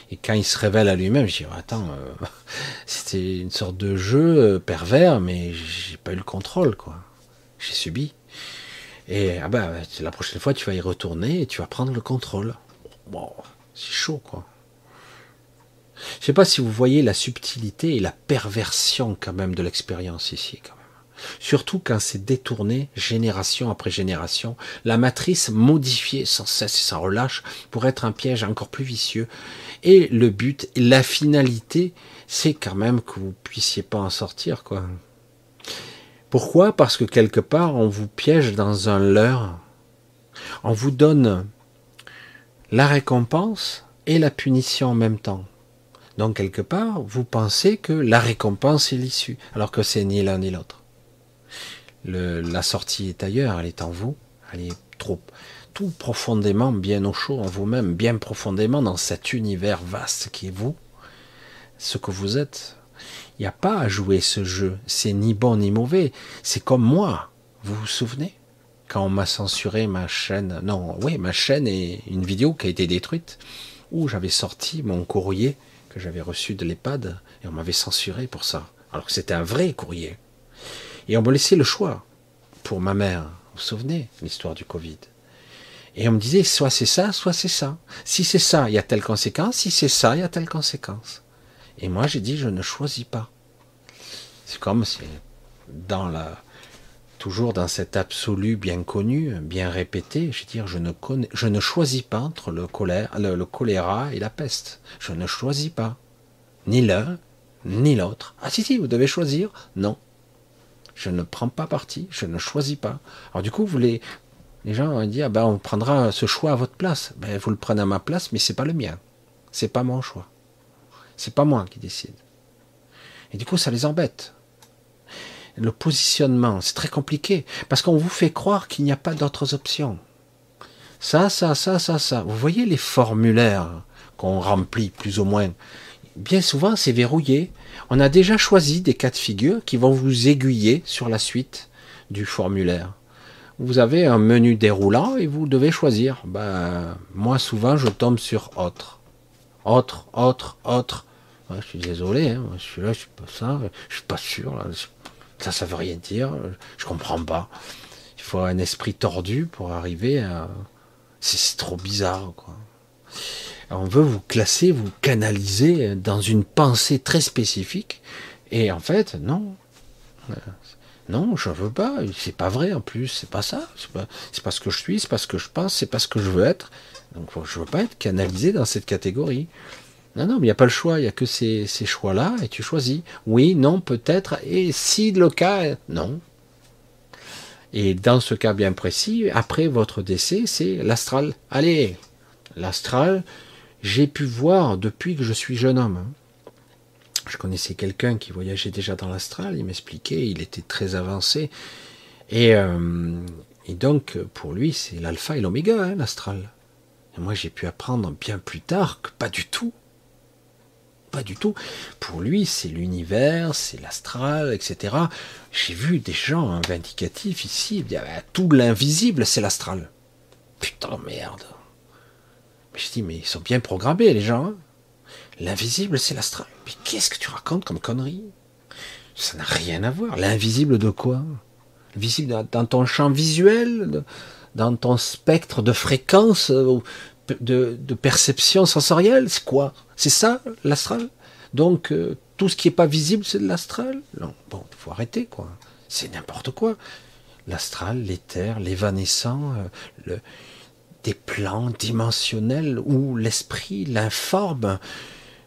Et quand il se révèle à lui-même, je dis, attends, euh, c'était une sorte de jeu pervers, mais j'ai pas eu le contrôle, quoi. J'ai subi. Et ah ben, la prochaine fois, tu vas y retourner et tu vas prendre le contrôle. Bon, c'est chaud, quoi. Je sais pas si vous voyez la subtilité et la perversion quand même de l'expérience ici, quand. Surtout quand c'est détourné génération après génération, la matrice modifiée sans cesse et sans relâche pour être un piège encore plus vicieux. Et le but, la finalité, c'est quand même que vous puissiez pas en sortir, quoi. Pourquoi? Parce que quelque part, on vous piège dans un leurre. On vous donne la récompense et la punition en même temps. Donc quelque part, vous pensez que la récompense est l'issue, alors que c'est ni l'un ni l'autre la sortie est ailleurs, elle est en vous, elle est trop, tout profondément bien au chaud en vous-même, bien profondément dans cet univers vaste qui est vous, ce que vous êtes. Il n'y a pas à jouer ce jeu, c'est ni bon ni mauvais, c'est comme moi, vous vous souvenez? Quand on m'a censuré ma chaîne, non, oui, ma chaîne est une vidéo qui a été détruite, où j'avais sorti mon courrier que j'avais reçu de l'EHPAD, et on m'avait censuré pour ça, alors que c'était un vrai courrier. Et on me laissait le choix pour ma mère. Vous vous souvenez l'histoire du Covid? Et on me disait, soit c'est ça, soit c'est ça. Si c'est ça, il y a telle conséquence. Si c'est ça, il y a telle conséquence. Et moi, j'ai dit, je ne choisis pas. C'est comme c'est dans la toujours dans cet absolu bien connu, bien répété, je je ne, je ne choisis pas entre le, colère, le choléra et la peste. Je ne choisis pas. Ni l'un, ni l'autre. Ah si, si, vous devez choisir. Non, je ne prends pas parti, je ne choisis pas. Alors du coup, vous les, les gens vont dire, ben, on prendra ce choix à votre place. Ben, vous le prenez à ma place, mais c'est pas le mien. C'est pas mon choix. C'est pas moi qui décide. Et du coup, ça les embête. Le positionnement, c'est très compliqué, parce qu'on vous fait croire qu'il n'y a pas d'autres options. Ça, ça, ça, ça, ça. Vous voyez les formulaires qu'on remplit plus ou moins. Bien souvent, c'est verrouillé on a déjà choisi des cas de figure qui vont vous aiguiller sur la suite du formulaire. Vous avez un menu déroulant et vous devez choisir. Ben, moi, souvent, je tombe sur autre. Autre, autre, autre. Je suis désolé, hein, je suis là, je suis pas ça, je suis pas sûr. Ça, ça veut rien dire. Je comprends pas. Il faut un esprit tordu pour arriver à. C'est trop bizarre, quoi on veut vous classer, vous canaliser dans une pensée très spécifique. Et en fait, non. Non, je veux pas. C'est pas vrai en plus. C'est pas ça. C'est pas, pas, ce que je suis. C'est pas ce que je pense. C'est pas ce que je veux être. Donc, je veux pas être canalisé dans cette catégorie. Non, non, mais il n'y a pas le choix. Il n'y a que ces, ces choix-là et tu choisis. Oui, non, peut-être. Et si le cas, non. Et dans ce cas bien précis, après votre décès, c'est l'astral. Allez, l'astral, j'ai pu voir depuis que je suis jeune homme. Hein. Je connaissais quelqu'un qui voyageait déjà dans l'astral, il m'expliquait, il était très avancé. Et, euh, donc, pour lui, c'est l'alpha et l'oméga, hein, l'astral. Et moi, j'ai pu apprendre bien plus tard que pas du tout. Pas du tout. Pour lui, c'est l'univers, c'est l'astral, etc. J'ai vu des gens vindicatifs ici. tout l'invisible, c'est l'astral. Putain, merde. Mais je dis, mais ils sont bien programmés, les gens. Hein. L'invisible, c'est l'astral. Mais qu'est-ce que tu racontes comme connerie Ça n'a rien à voir. L'invisible de quoi? Visible dans ton champ visuel, dans ton spectre de fréquence, de, perception sensorielle C'est quoi? C'est ça, l'astral? Donc, euh, tout ce qui n'est pas visible, c'est de l'astral? Non, bon, faut arrêter, quoi. C'est n'importe quoi. L'astral, l'éther, l'évanescent, euh, le, des plans dimensionnels où l'esprit, l'informe,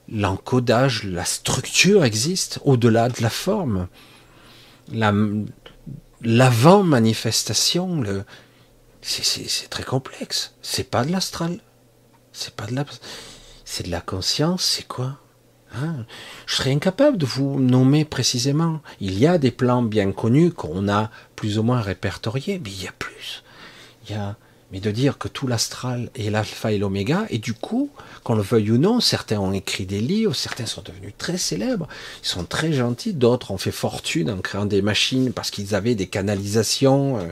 l'encodage, la structure existe au-delà de la forme. L'avant-manifestation, c'est très complexe. C'est pas de l'astral. C'est pas de la, c'est de la conscience. C'est quoi hein? Je serais incapable de vous nommer précisément. Il y a des plans bien connus qu'on a plus ou moins répertoriés, mais il y a plus. Y a mais de dire que tout l'astral est l'alpha et l'oméga, et du coup, qu'on le veuille ou non, certains ont écrit des livres, certains sont devenus très célèbres, ils sont très gentils, d'autres ont fait fortune en créant des machines parce qu'ils avaient des canalisations euh,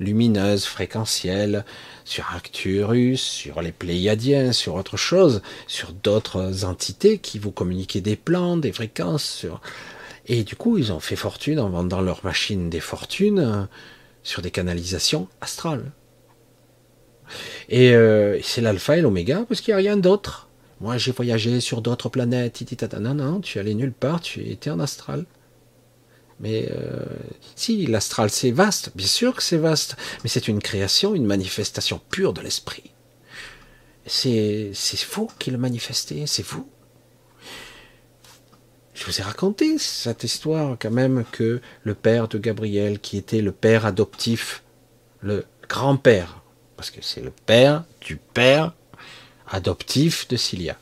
lumineuses, fréquentielles, sur Arcturus, sur les Pléiadiens, sur autre chose, sur d'autres entités qui vous communiquaient des plans, des fréquences, sur... et du coup, ils ont fait fortune en vendant leurs machines des fortunes euh, sur des canalisations astrales. Et euh, c'est l'alpha et l'oméga parce qu'il n'y a rien d'autre. Moi, j'ai voyagé sur d'autres planètes. Non, non, tu allais nulle part, tu étais en astral. Mais euh, si, l'astral, c'est vaste. Bien sûr que c'est vaste. Mais c'est une création, une manifestation pure de l'esprit. C'est vous qui le manifestez, c'est vous. Je vous ai raconté cette histoire quand même que le père de Gabriel, qui était le père adoptif, le grand-père parce que c'est le père du père adoptif de Cilia.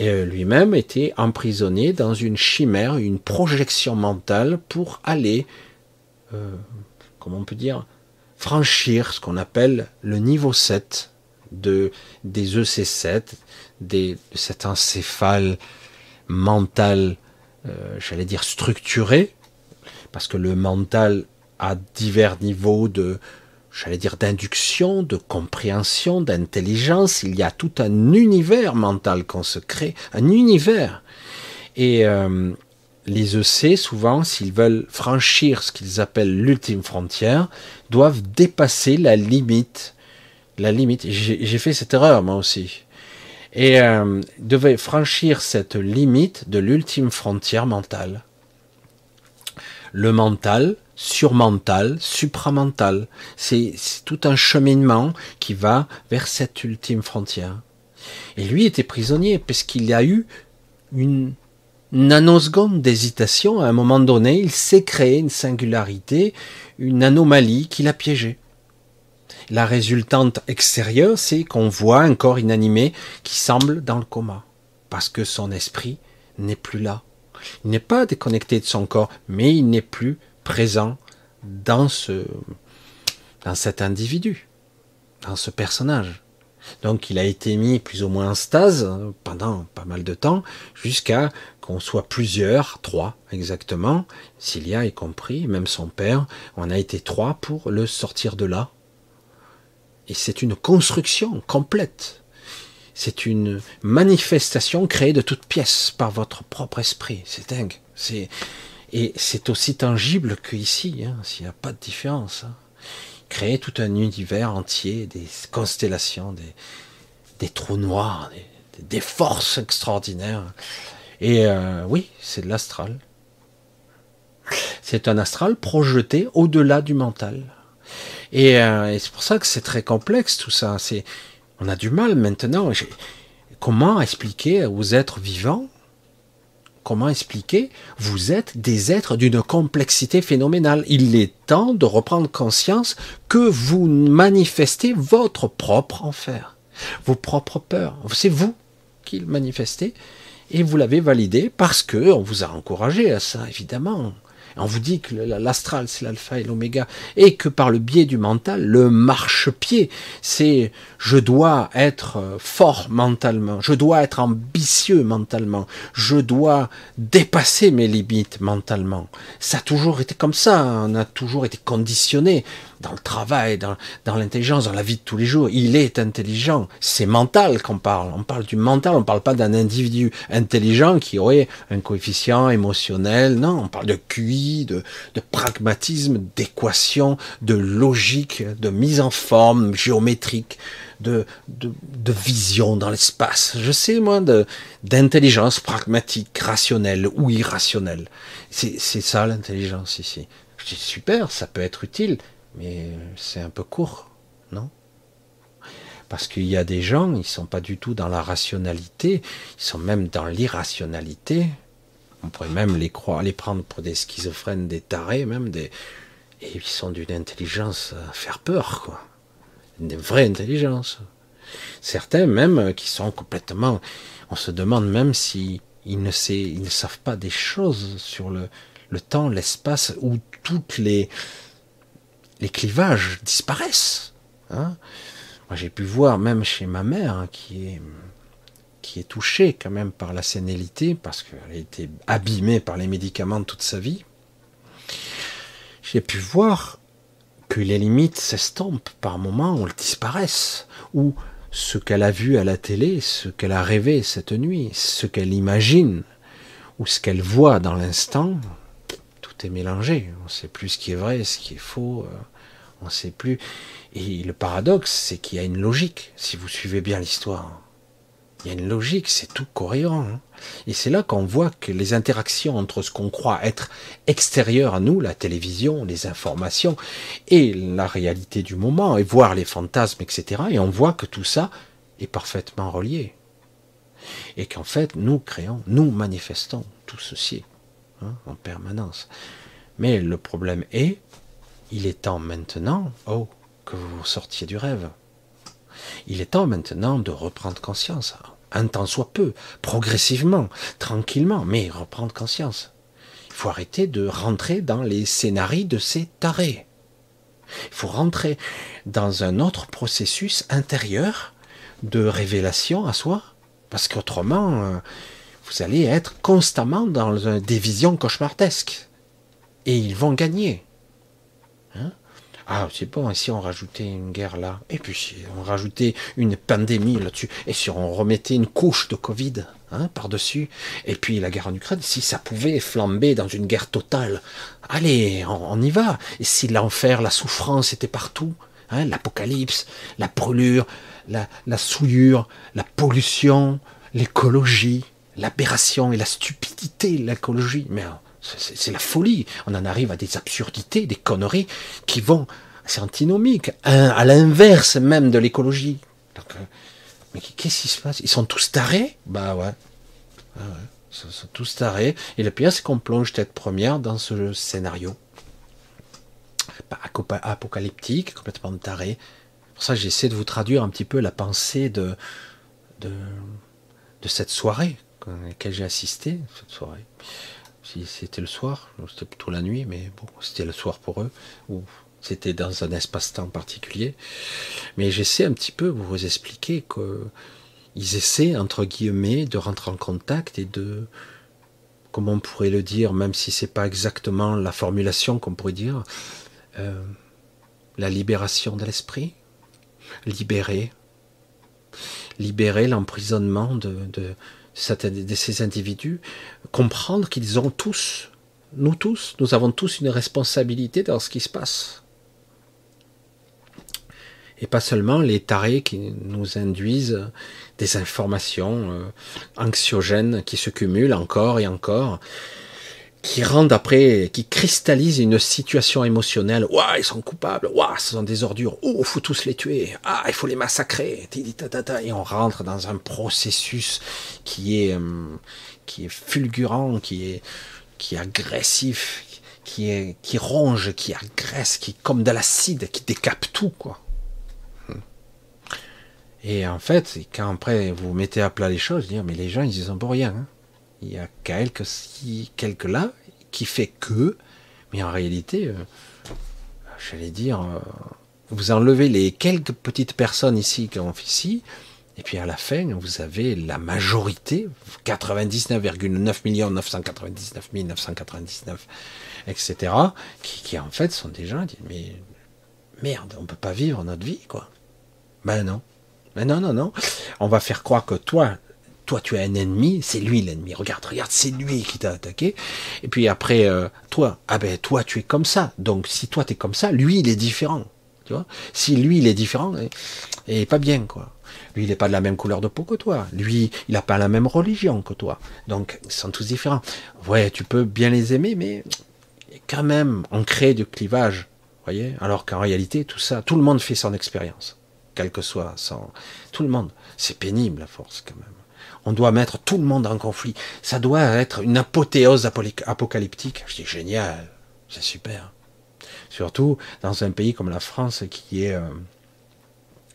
Euh, lui-même était emprisonné dans une chimère, une projection mentale pour aller, euh, comment on peut dire, franchir ce qu'on appelle le niveau 7 de, des EC7, des, de cet encéphale mental, euh, j'allais dire structuré, parce que le mental a divers niveaux de, j'allais dire, d'induction, de compréhension, d'intelligence. Il y a tout un univers mental qu'on se crée, un univers. Et euh, les EC, souvent, s'ils veulent franchir ce qu'ils appellent l'ultime frontière, doivent dépasser la limite. La limite. J'ai fait cette erreur, moi aussi. Et euh, devaient franchir cette limite de l'ultime frontière mentale. Le mental, surmental, supramental. C'est tout un cheminement qui va vers cette ultime frontière. Et lui était prisonnier parce qu'il a eu une nanoseconde d'hésitation. À un moment donné, il s'est créé une singularité, une anomalie qui l'a piégé. La résultante extérieure, c'est qu'on voit un corps inanimé qui semble dans le coma, parce que son esprit n'est plus là. Il n'est pas déconnecté de son corps, mais il n'est plus présent dans ce dans cet individu, dans ce personnage. Donc il a été mis plus ou moins en stase pendant pas mal de temps, jusqu'à qu'on soit plusieurs, trois exactement, Cilia y compris, même son père, on a été trois pour le sortir de là. Et c'est une construction complète. C'est une manifestation créée de toutes pièces par votre propre esprit. C'est dingue. C'est et c'est aussi tangible qu'ici, hein, s'il n'y a pas de différence. Hein. Créer tout un univers entier, des constellations, des, des trous noirs, des, forces extraordinaires. Et euh, oui, c'est de l'astral. C'est un astral projeté au-delà du mental. Et, euh, et c'est pour ça que c'est très complexe tout ça. C'est, on a du mal maintenant. Comment expliquer aux êtres vivants Comment expliquer Vous êtes des êtres d'une complexité phénoménale. Il est temps de reprendre conscience que vous manifestez votre propre enfer. Vos propres peurs. C'est vous qui le manifestez et vous l'avez validé parce que on vous a encouragé à ça, évidemment. On vous dit que l'astral, c'est l'alpha et l'oméga, et que par le biais du mental, le marchepied, c'est je dois être euh, fort mentalement, je dois être ambitieux mentalement, je dois dépasser mes limites mentalement. Ça a toujours été comme ça, on a toujours été conditionné dans le travail, dans, l'intelligence, dans la vie de tous les jours. Il est intelligent. C'est mental qu'on parle. On parle du mental, on ne parle pas d'un individu intelligent qui aurait un coefficient émotionnel. Non, on parle de QI, de, pragmatisme, d'équation, de logique, de mise en forme géométrique. De, de vision dans l'espace. Je sais, moi, d'intelligence pragmatique, rationnelle ou irrationnelle. C'est ça l'intelligence ici. Je dis super, ça peut être utile, mais c'est un peu court, non? Parce qu'il y a des gens, ils ne sont pas du tout dans la rationalité, ils sont même dans l'irrationalité. On pourrait même les croire, les prendre pour des schizophrènes, des tarés, même des. Et ils sont d'une intelligence à faire peur, quoi. Une vraie intelligence. Certains même qui sont complètement. On se demande même si ne, ne savent pas des choses sur le, le temps, l'espace, où toutes les, les clivages disparaissent. Hein. Moi, j'ai pu voir même chez ma mère, hein, qui est touchée quand même par la sénilité, parce qu'elle a été abîmée par les médicaments toute sa vie. J'ai pu voir que les limites s'estompent par moments, ou elles disparaissent, ou ce qu'elle a vu à la télé, ce qu'elle a rêvé cette nuit, ce qu'elle imagine, ou ce qu'elle voit dans l'instant, tout est mélangé. On ne sait plus ce qui est vrai, ce qui est faux. Euh on ne sait plus. Et le paradoxe, c'est qu'il y a une logique, si vous suivez bien l'histoire. Il y a une logique, c'est tout cohérent. Hein. Et c'est là qu'on voit que les interactions entre ce qu'on croit être extérieur à nous, la télévision, les informations, et la réalité du moment, et voir les fantasmes, etc. Et on voit que tout ça est parfaitement relié. Et qu'en fait, nous créons, nous manifestons tout ceci hein, en permanence. Mais le problème est il est temps maintenant, oh, que vous sortiez du rêve. Il est temps maintenant de reprendre conscience, un temps soit peu, progressivement, tranquillement, mais reprendre conscience. Il faut arrêter de rentrer dans les scénarios de ces tarés. Il faut rentrer dans un autre processus intérieur de révélation à soi, parce qu'autrement, euh, vous allez être constamment dans des visions cauchemardesques. Et ils vont gagner. Ah, c'est bon, si on rajoutait une guerre là, et puis si on rajoutait une pandémie là-dessus, et si on remettait une couche de Covid hein, par-dessus, et puis la guerre en Ukraine, si ça pouvait flamber dans une guerre totale, allez, on, y va. Et si l'enfer, la souffrance était partout, hein, l'apocalypse, la brûlure, la, la souillure, la pollution, l'écologie, l'aberration et la stupidité l'écologie, mais c'est la folie. On en arrive à des absurdités, des conneries qui vont. C'est antinomique, à l'inverse même de l'écologie. Euh, mais qu'est-ce qui se passe? Ils sont tous tarés? Bah ouais. Ah. Ils sont tous tarés. Et le pire, c'est qu'on plonge tête première dans ce scénario. Apocalyptique, complètement taré. Pour ça, j'essaie de vous traduire un petit peu la pensée de, de, de cette soirée à laquelle j'ai assisté, cette soirée si c'était le soir, c'était plutôt la nuit, mais bon, c'était le soir pour eux, ou c'était dans un espace-temps particulier. Mais j'essaie un petit peu de vous expliquer qu'ils essaient, entre guillemets, de rentrer en contact et de, comment on pourrait le dire, même si c'est pas exactement la formulation qu'on pourrait dire, euh, la libération de l'esprit, libérer, libérer l'emprisonnement de de ces individus, comprendre qu'ils ont tous, nous tous, nous avons tous une responsabilité dans ce qui se passe. Et pas seulement les tarés qui nous induisent des informations euh, anxiogènes qui se cumulent encore et encore qui rendent après, qui cristallisent une situation émotionnelle. Ouah, ils sont coupables. Ouah, ce sont des ordures. Oh, il faut tous les tuer. Ah, il faut les massacrer. Et on rentre dans un processus qui est, euh, qui est fulgurant, qui est, qui est agressif, qui est, qui ronge, qui agresse, qui est comme de l'acide, qui décape tout, quoi. Et en fait, quand après vous mettez à plat les choses, dire mais les gens ils y sont pour rien. Hein. Il y a quelques quelques là qui fait que, mais en réalité, euh, j'allais dire, euh, vous enlevez les quelques petites personnes ici qui ont ici, et puis à la fin, vous avez la majorité, 99,9 999 999, etc., qui, qui, en fait sont des gens qui disent, mais merde, on peut pas vivre notre vie, quoi. Ben non. Ben non, non, non. On va faire croire que toi, toi tu as un ennemi, c'est lui l'ennemi. Regarde, regarde, c'est lui qui t'a attaqué. Et puis après, euh, toi, ah ben toi tu es comme ça. Donc si toi tu es comme ça, lui il est différent. Tu vois? Si lui il est différent, et, et pas bien quoi. Lui, il n'est pas de la même couleur de peau que toi. Lui, il n'a pas la même religion que toi. Donc, ils sont tous différents. Ouais, tu peux bien les aimer, mais quand même, on crée du clivage. Voyez? Alors qu'en réalité, tout ça, tout le monde fait son expérience. Quel que soit son... Tout le monde. C'est pénible, à force, quand même. On doit mettre tout le monde en conflit. Ça doit être une apothéose apocalyptique. Dis génial. C'est super. Surtout dans un pays comme la France qui est euh,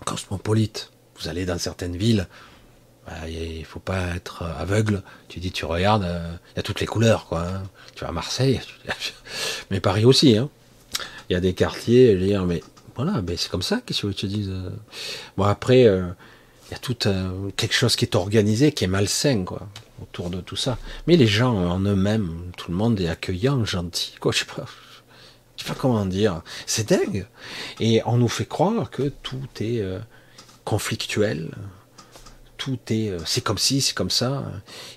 cosmopolite. Vous allez dans certaines villes, bah, il faut pas être aveugle. Tu dis, tu regardes, euh, il y a toutes les couleurs, quoi. Hein. Tu vas à Marseille, mais Paris aussi. Hein. Il y a des quartiers, je mais voilà, mais c'est comme ça. Qu'est-ce que tu dis euh. Bon après, euh, il y a tout quelque chose qui est organisé, qui est malsain, quoi, autour de tout ça. Mais les gens en eux-mêmes, tout le monde est accueillant, gentil, quoi. Je sais pas. Sais pas comment dire. C'est dingue. Et on nous fait croire que tout est conflictuel. Tout est, euh, c'est comme si, c'est comme ça.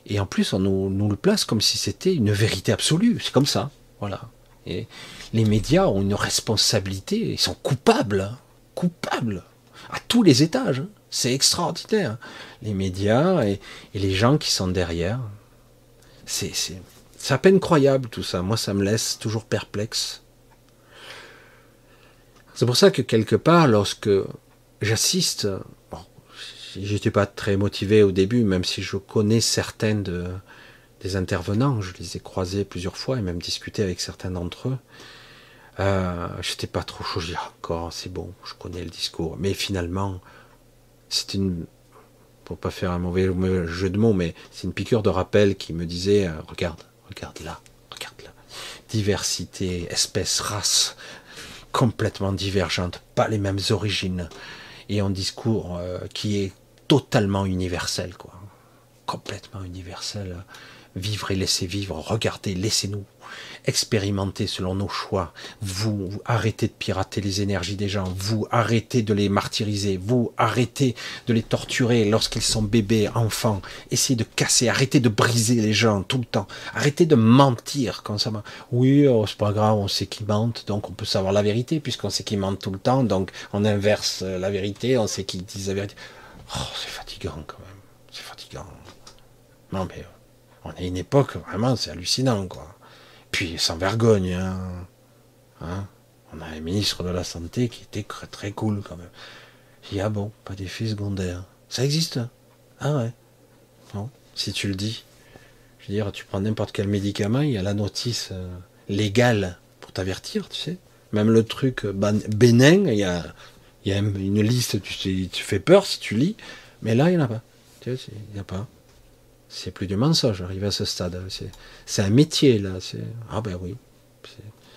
Et en plus, on nous, le place comme si c'était une vérité absolue. C'est comme ça. Voilà. Et les médias ont une responsabilité. Ils sont coupables. Hein. Coupables. À tous les étages. Hein. C'est extraordinaire. Les médias et, les gens qui sont derrière. C'est, à peine croyable tout ça. Moi, ça me laisse toujours perplexe. C'est pour ça que quelque part, lorsque j'assiste. Bon, j'étais pas très motivé au début, même si je connais certains de, des intervenants, je les ai croisés plusieurs fois et même discuté avec certains d'entre eux. Euh, j'étais pas trop chaud, je dis encore, c'est bon, je connais le discours. Mais finalement, c'est une, pour pas faire un mauvais jeu de mots, mais c'est une piqûre de rappel qui me disait, euh, regarde, regarde là, regarde là, diversité, espèce, race, complètement divergentes, pas les mêmes origines, et un discours euh, qui est totalement universel, quoi. Complètement universel. Vivre et laisser vivre, regardez, laissez-nous expérimenter selon nos choix. Vous, arrêtez de pirater les énergies des gens. Vous arrêtez de les martyriser. Vous arrêtez de les torturer lorsqu'ils sont bébés, enfants. Essayez de casser. Arrêtez de briser les gens tout le temps. Arrêtez de mentir ça. Oui, oh, c'est pas grave, on sait qu'ils mentent, donc on peut savoir la vérité puisqu'on sait qu'ils mentent tout le temps. Donc on inverse euh, la vérité, on sait qu'ils disent la vérité. Oh, c'est fatigant quand même. C'est fatigant. Non mais on est une époque vraiment, c'est hallucinant quoi. Puis sans vergogne. Hein. Hein? On a un ministre de la Santé qui était très, cool quand même. Il dit, ah bon, pas d'effet secondaire. Ça existe? Ah ouais. Bon, si tu le dis. Je veux dire, tu prends n'importe quel médicament, il y a la notice euh, légale pour t'avertir, tu sais. Même le truc euh, bénin, il y a, une liste, tu, tu fais peur si tu lis, mais là, il n'y en a pas. Tu sais, il n'y a pas. C'est plus du mensonge, arrivé à ce stade. C'est un métier, là. Ah ben oui.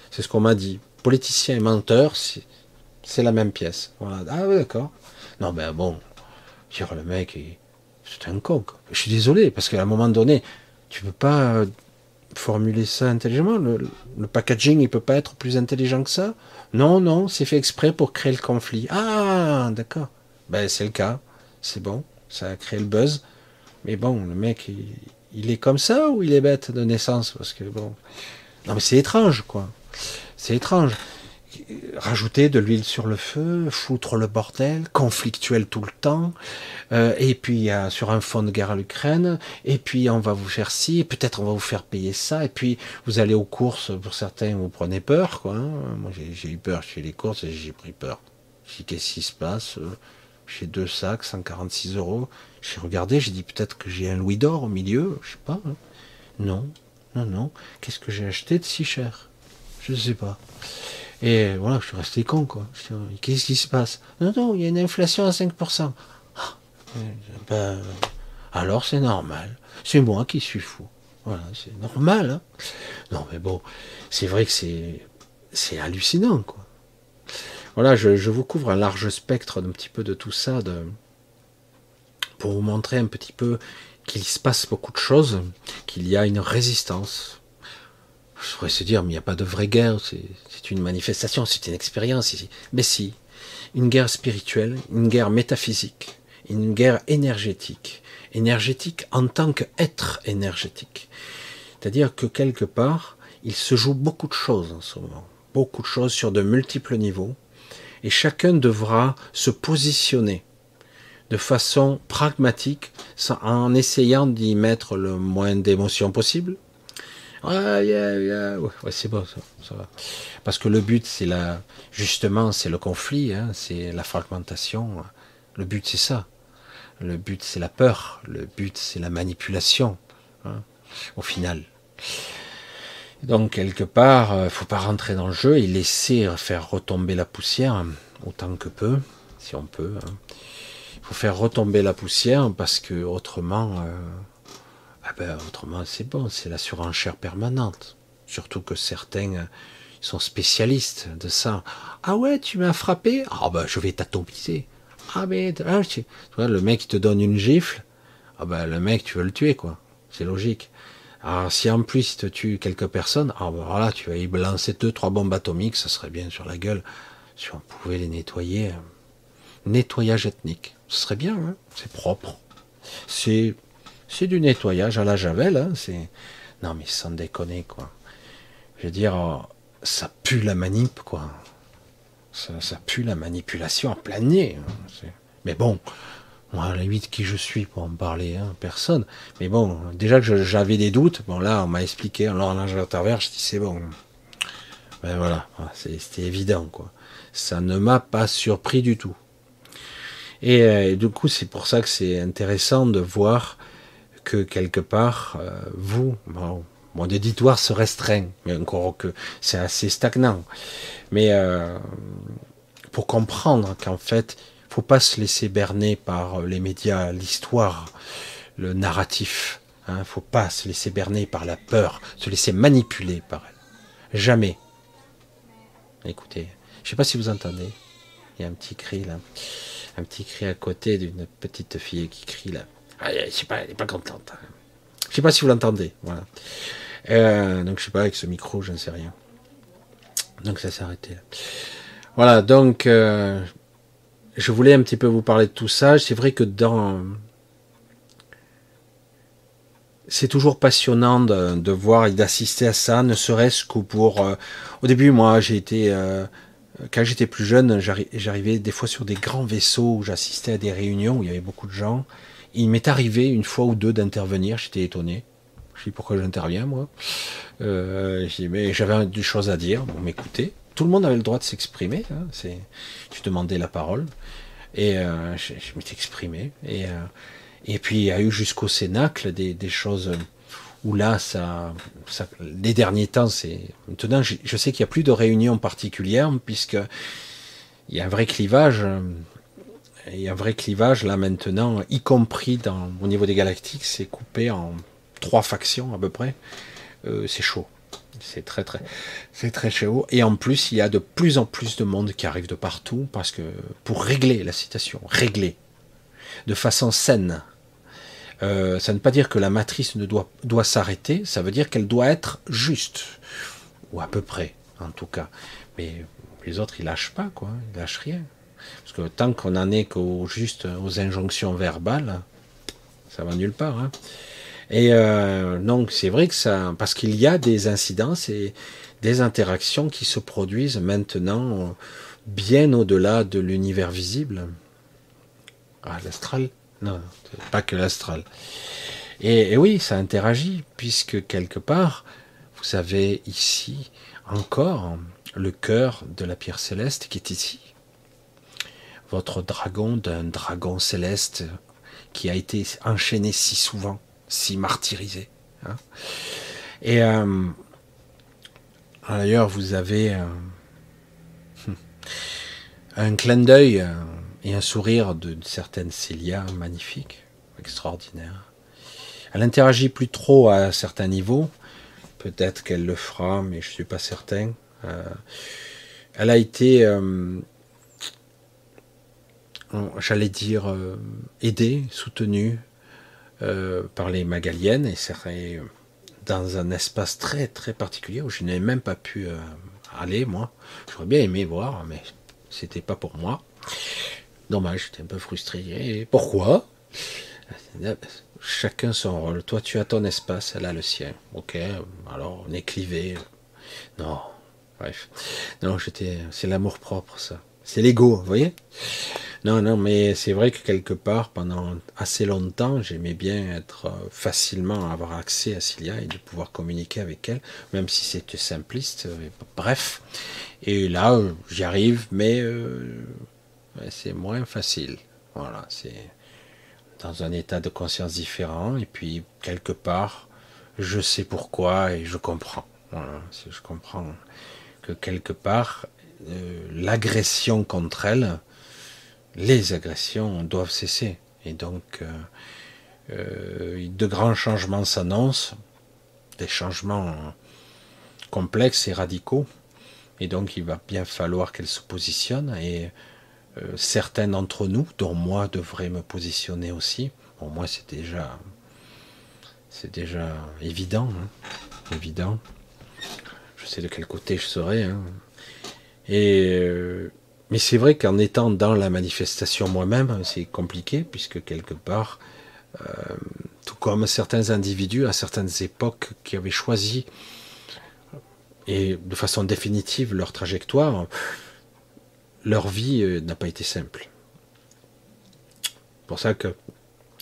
C'est ce qu'on m'a dit. Politicien et menteur, c'est la même pièce. Ah oui, d'accord. Non, ben bon. Dire le mec, c'est un con. Je suis désolé, parce qu'à un moment donné, tu peux pas euh, formuler ça intelligemment. Le, le, packaging, il peut pas être plus intelligent que ça. Non, non, c'est fait exprès pour créer le conflit. Ah, d'accord. Ben c'est le cas. C'est bon. Ça a créé le buzz. Mais bon, le mec, il, est comme ça ou il est bête de naissance? Parce que bon. Non, mais c'est étrange, quoi. C'est étrange. Rajouter de l'huile sur le feu, foutre le bordel, conflictuel tout le temps, euh, et puis sur un fond de guerre à l'Ukraine, et puis on va vous faire ci, peut-être on va vous faire payer ça, et puis vous allez aux courses, pour certains vous prenez peur, quoi. Hein. Moi j'ai eu peur chez les courses j'ai pris peur. Je qu'est-ce qui se passe J'ai deux sacs, 146 euros. J'ai regardé, j'ai dit peut-être que j'ai un louis d'or au milieu, je sais pas. Hein. Non, non, non. Qu'est-ce que j'ai acheté de si cher? Je ne sais pas. Et voilà, je suis resté con, quoi. Qu'est-ce qui se passe? Non, non, il y a une inflation à 5%. Ah, Ben, alors c'est normal. C'est moi qui suis fou. Voilà, c'est normal. Hein. non, mais bon, c'est vrai que c'est c'est hallucinant, quoi. Voilà, je, je, vous couvre un large spectre d'un petit peu de tout ça, de, pour vous montrer un petit peu qu'il se passe beaucoup de choses, qu'il y a une résistance. Je pourrais se dire, mais il n'y a pas de vraie guerre, c'est une manifestation, c'est une expérience ici. Mais si, une guerre spirituelle, une guerre métaphysique, une guerre énergétique, énergétique en tant qu'être énergétique. C'est-à-dire que quelque part, il se joue beaucoup de choses en ce moment, beaucoup de choses sur de multiples niveaux, et chacun devra se positionner de façon pragmatique en essayant d'y mettre le moins d'émotions possible. Ouais, yeah, ouais, c'est bon, ça, va. Parce que le but, c'est la, justement, c'est le conflit, hein, c'est la fragmentation. Le but, c'est ça. Le but, c'est la peur. Le but, c'est la manipulation. Hein, au final. Donc, quelque part, il euh, faut pas rentrer dans le jeu et laisser faire retomber la poussière autant que peu, si on peut. Hein. Faut faire retomber la poussière parce que autrement, euh, ah ben, autrement c'est bon, c'est la surenchère permanente. Surtout que certains euh, sont spécialistes de ça. Ah ouais, tu m'as frappé? Ah ben je vais t'atomiser. Ah mais ah, vois, le mec te donne une gifle, ah ben le mec tu veux le tuer quoi. C'est logique. Alors si en plus il te tue quelques personnes, ah ben voilà, tu vas y balancer deux trois bombes atomiques, ça serait bien sur la gueule. Si on pouvait les nettoyer. Euh, nettoyage ethnique. Ce serait bien, hein c'est propre. C'est, du nettoyage à la javel. Hein. Non mais sans déconner, quoi. Je veux dire, oh, ça pue la manip, quoi. Ça, pue la manipulation en plein nez. Hein. Mais bon, moi, à la limite, qui je suis pour en parler hein Personne. Mais bon, déjà que j'avais des doutes, bon là, on m'a expliqué, en l'orange à travers, je dis c'est bon. Ben voilà, c'était évident, quoi ça ne m'a pas surpris du tout. Euh, et, du coup, c'est pour ça que c'est intéressant de voir que quelque part, euh, vous, mon éditoire se restreint, mais encore que c'est assez stagnant. Mais euh, pour comprendre qu'en fait, faut pas se laisser berner par les médias, l'histoire, le narratif. Hein, faut pas se laisser berner par la peur, se laisser manipuler par elle. Jamais. Écoutez, je sais pas si vous entendez. Il y a un petit cri là. Un petit cri à côté d'une petite fille qui crie là. Ah, je sais pas, elle n'est pas contente. Je sais pas si vous l'entendez. Voilà. Euh, donc je sais pas avec ce micro, je ne sais rien. Donc ça s'est arrêté là. Voilà, donc euh, je voulais un petit peu vous parler de tout ça. C'est vrai que dans c'est toujours passionnant de, voir et d'assister à ça, ne serait-ce que pour. Euh, au début, moi, j'ai été quand j'étais plus jeune, j'arrivais des fois sur des grands vaisseaux où j'assistais à des réunions où il y avait beaucoup de gens. Il m'est arrivé une fois ou deux d'intervenir, j'étais étonné. Je dis pourquoi j'interviens moi. Euh, j'avais des choses à dire. Bon, m'écouter. Tout le monde avait le droit de s'exprimer. Hein, c'est, je demandais la parole et euh, je, m'étais exprimé. Et, euh, et puis il y a eu jusqu'au Cénacle des choses où là, ça, ça, les derniers temps, c'est maintenant, je, sais qu'il n'y a plus de réunions particulières puisque il y a un vrai clivage. Il y a un vrai clivage là maintenant, y compris au niveau des galactiques, c'est coupé en trois factions à peu près. Euh, c'est chaud, c'est très très, c'est très chaud. Et en plus, il y a de plus en plus de monde qui arrive de partout parce que pour régler la situation, régler de façon saine, euh, ça ne veut pas dire que la matrice ne doit, doit s'arrêter, ça veut dire qu'elle doit être juste, ou à peu près, en tout cas. Mais les autres, ils lâchent pas, quoi, ils lâchent rien. Parce que tant qu'on en est qu'au juste aux injonctions verbales, ça va nulle part. Hein. Et euh, donc c'est vrai que ça, parce qu'il y a des incidences et des interactions qui se produisent maintenant bien au-delà de l'univers visible. Ah, l'astral non, pas que l'astral. Et, oui, ça interagit, puisque quelque part, vous avez ici encore le cœur de la pierre céleste qui est ici. Votre dragon d'un dragon céleste qui a été enchaîné si souvent, si martyrisé. Hein. Et euh, d'ailleurs, vous avez euh, un clin d'œil et un sourire d'une certaine Célia magnifique, extraordinaire. Elle interagit plus trop à certains niveaux. Peut-être qu'elle le fera, mais je ne suis pas certain. Euh, elle a été, euh, j'allais dire, euh, aidée, soutenue par les Magaliennes et c'est dans un espace très très particulier où je n'ai même pas pu aller moi. J'aurais bien aimé voir, mais c'était pas pour moi. Dommage, j'étais un peu frustré. Et pourquoi? Chacun son rôle. Toi, tu as ton espace, elle a le sien. Ok, alors on est clivé. Non, bref. Non, j'étais. C'est l'amour propre, ça. C'est l'ego, vous voyez? Non, non, mais c'est vrai que quelque part, pendant assez longtemps, j'aimais bien être euh, facilement avoir accès à Cilia et de pouvoir communiquer avec elle, même si c'était simpliste. Euh, bref. Et là, j'y arrive, mais euh, c'est moins facile. Voilà, c'est dans un état de conscience différent, et puis quelque part, je sais pourquoi et je comprends. Voilà, je comprends que quelque part, euh, l'agression contre elle, les agressions doivent cesser. Et donc, euh, euh, de grands changements s'annoncent, des changements complexes et radicaux. Et donc, il va bien falloir qu'elle se positionne. Et euh, certains d'entre nous, dont moi, devraient me positionner aussi. Pour moi, c'est déjà, c'est déjà évident, hein. évident. Je sais de quel côté je serai. Hein. Et euh, mais c'est vrai qu'en étant dans la manifestation moi-même, c'est compliqué puisque quelque part, euh, tout comme certains individus à certaines époques qui avaient choisi et de façon définitive leur trajectoire, leur vie euh, n'a pas été simple. C'est pour ça que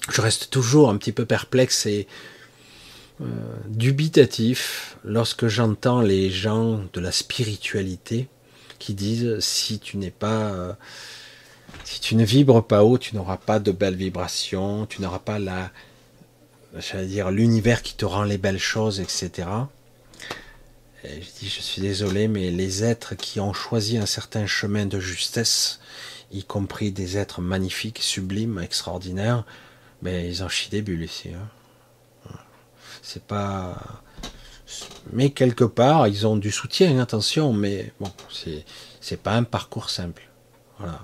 je reste toujours un petit peu perplexe et euh, dubitatif lorsque j'entends les gens de la spiritualité qui disent si tu n'es pas euh, si tu ne vibres pas haut, tu n'auras pas de belles vibrations, tu n'auras pas la dire l'univers qui te rend les belles choses, etc je dis, je suis désolé, mais les êtres qui ont choisi un certain chemin de justesse, y compris des êtres magnifiques, sublimes, extraordinaires, mais ils en chient des bulles ici. Hein. C'est pas. Mais quelque part, ils ont du soutien, attention, mais bon, c'est, pas un parcours simple. Voilà.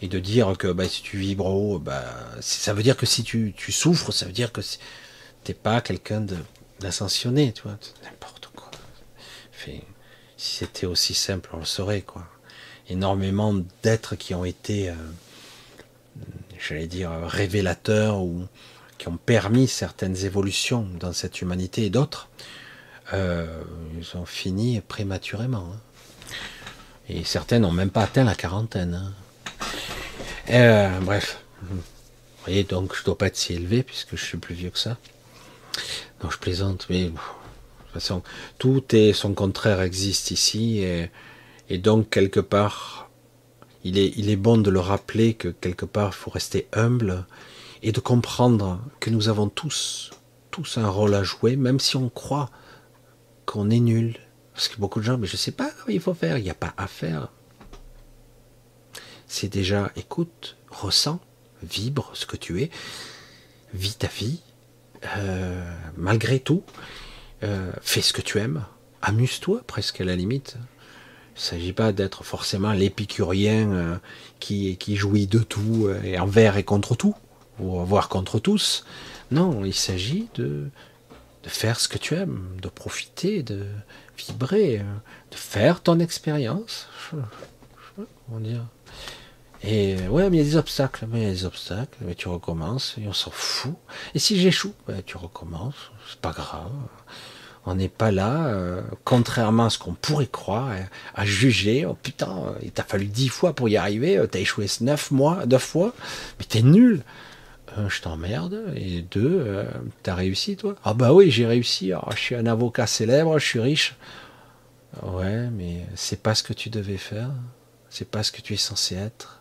Et de dire que bah, si tu vibres haut, bah, ça veut dire que si tu, souffres, ça veut dire que t'es pas quelqu'un d'ascensionné, tu vois, n'importe si c'était aussi simple, on le saurait, quoi. Énormément d'êtres qui ont été, euh, j'allais dire, révélateurs ou qui ont permis certaines évolutions dans cette humanité et d'autres, euh, ils ont fini prématurément. Hein. Et certains n'ont même pas atteint la quarantaine. Hein. Euh, bref. Vous voyez, donc je ne dois pas être si élevé puisque je suis plus vieux que ça. Non, je plaisante, mais tout et son contraire existe ici, et, donc quelque part, il est, bon de le rappeler que quelque part, il faut rester humble et de comprendre que nous avons tous, un rôle à jouer, même si on croit qu'on est nul. Parce que beaucoup de gens, mais je ne sais pas il faut faire, il n'y a pas à faire. C'est déjà, écoute, ressens, vibre ce que tu es, vis ta vie, euh, malgré tout, euh, fais ce que tu aimes, amuse-toi presque à la limite. Il ne s'agit pas d'être forcément l'épicurien euh, qui, jouit de tout euh, et envers et contre tout, ou voire contre tous. Non, il s'agit de, faire ce que tu aimes, de profiter, de vibrer, de faire ton expérience. Comment dire? Et ouais, mais il y a des obstacles, mais il y a des obstacles, mais tu recommences, et on s'en fout. Et si j'échoue, ben, tu recommences, c'est pas grave. On n'est pas là, euh, contrairement à ce qu'on pourrait croire, à juger. Oh putain, euh, il t'a fallu dix fois pour y arriver, euh, t'as échoué neuf mois, neuf fois, mais t'es nul. je t'emmerde. Et deux, t'as réussi toi Ah bah oui, j'ai réussi. Oh, je suis un avocat célèbre, je suis riche. Ouais, mais c'est pas ce que tu devais faire. C'est pas ce que tu es censé être.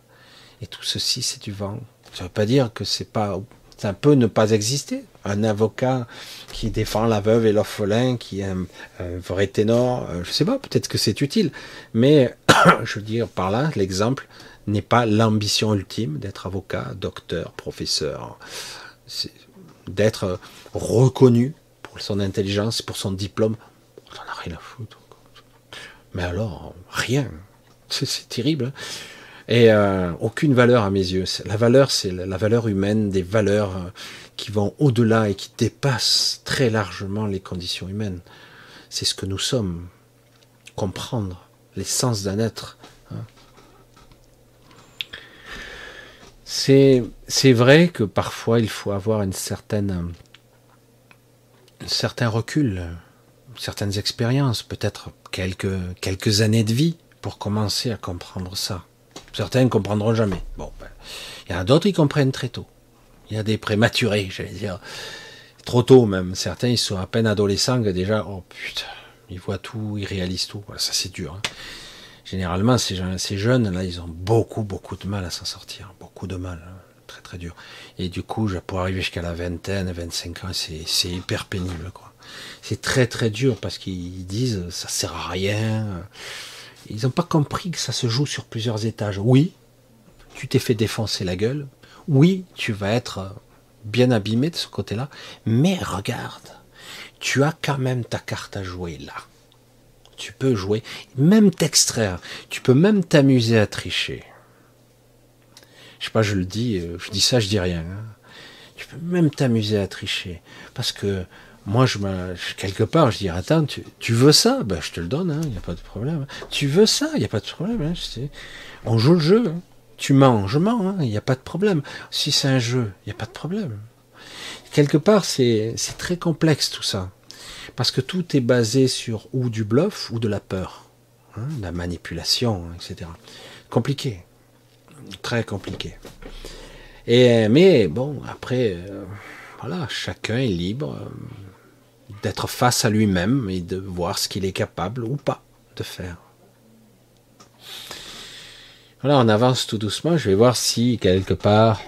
Et tout ceci, c'est du vent. Ça veut pas dire que c'est pas ça peut ne pas exister. Un avocat qui défend la veuve et l'orphelin, qui est un, vrai ténor, euh, je sais pas, peut-être que c'est utile. Mais je veux dire par là, l'exemple n'est pas l'ambition ultime d'être avocat, docteur, professeur, d'être reconnu pour son intelligence, pour son diplôme. On n'en a rien à foutre. Mais alors, rien. C'est terrible. Hein. Et euh, aucune valeur à mes yeux. La valeur, c'est la valeur humaine, des valeurs euh, qui vont au-delà et qui dépassent très largement les conditions humaines. C'est ce que nous sommes. Comprendre l'essence d'un être. Hein. C'est, c'est vrai que parfois il faut avoir une certaine, un certain recul, certaines expériences, peut-être quelques, quelques années de vie pour commencer à comprendre ça. Certains ne comprendront jamais. Bon, ben, il y en a d'autres qui comprennent très tôt. Il y a des prématurés, j'allais dire. Trop tôt même. Certains, ils sont à peine adolescents déjà, oh putain, ils voient tout, ils réalisent tout. Ça c'est dur. Hein. Généralement, ces, ces jeunes, là, ils ont beaucoup, beaucoup de mal à s'en sortir. Beaucoup de mal. Hein. Très, très dur. Et du coup, pour arriver jusqu'à la vingtaine, 25 ans, c'est hyper pénible, quoi. C'est très, très dur parce qu'ils disent, ça sert à rien ils n'ont pas compris que ça se joue sur plusieurs étages. Oui, tu t'es fait défoncer la gueule. Oui, tu vas être bien abîmé de ce côté-là. Mais regarde, tu as quand même ta carte à jouer là. Tu peux jouer, même t'extraire. Tu peux même t'amuser à tricher. Je sais pas, je le dis, euh, je dis ça, je dis rien. Hein. Tu peux même t'amuser à tricher. Parce que moi, je quelque part, je dis, attends, tu, veux ça? Ben, je te le donne, il hein, n'y a pas de problème. Tu veux ça? Il n'y a pas de problème. Hein, on joue le jeu. Hein. Tu mens, je mens, il n'y a pas de problème. Si c'est un jeu, il n'y a pas de problème. Quelque part, c'est très complexe tout ça. Parce que tout est basé sur ou du bluff ou de la peur, de la manipulation, etc. Compliqué. Très compliqué. Mais bon, après, euh, voilà, chacun est libre d'être face à lui-même et de voir ce qu'il est capable ou pas de faire. Voilà, on avance tout doucement. Je vais voir si quelque part,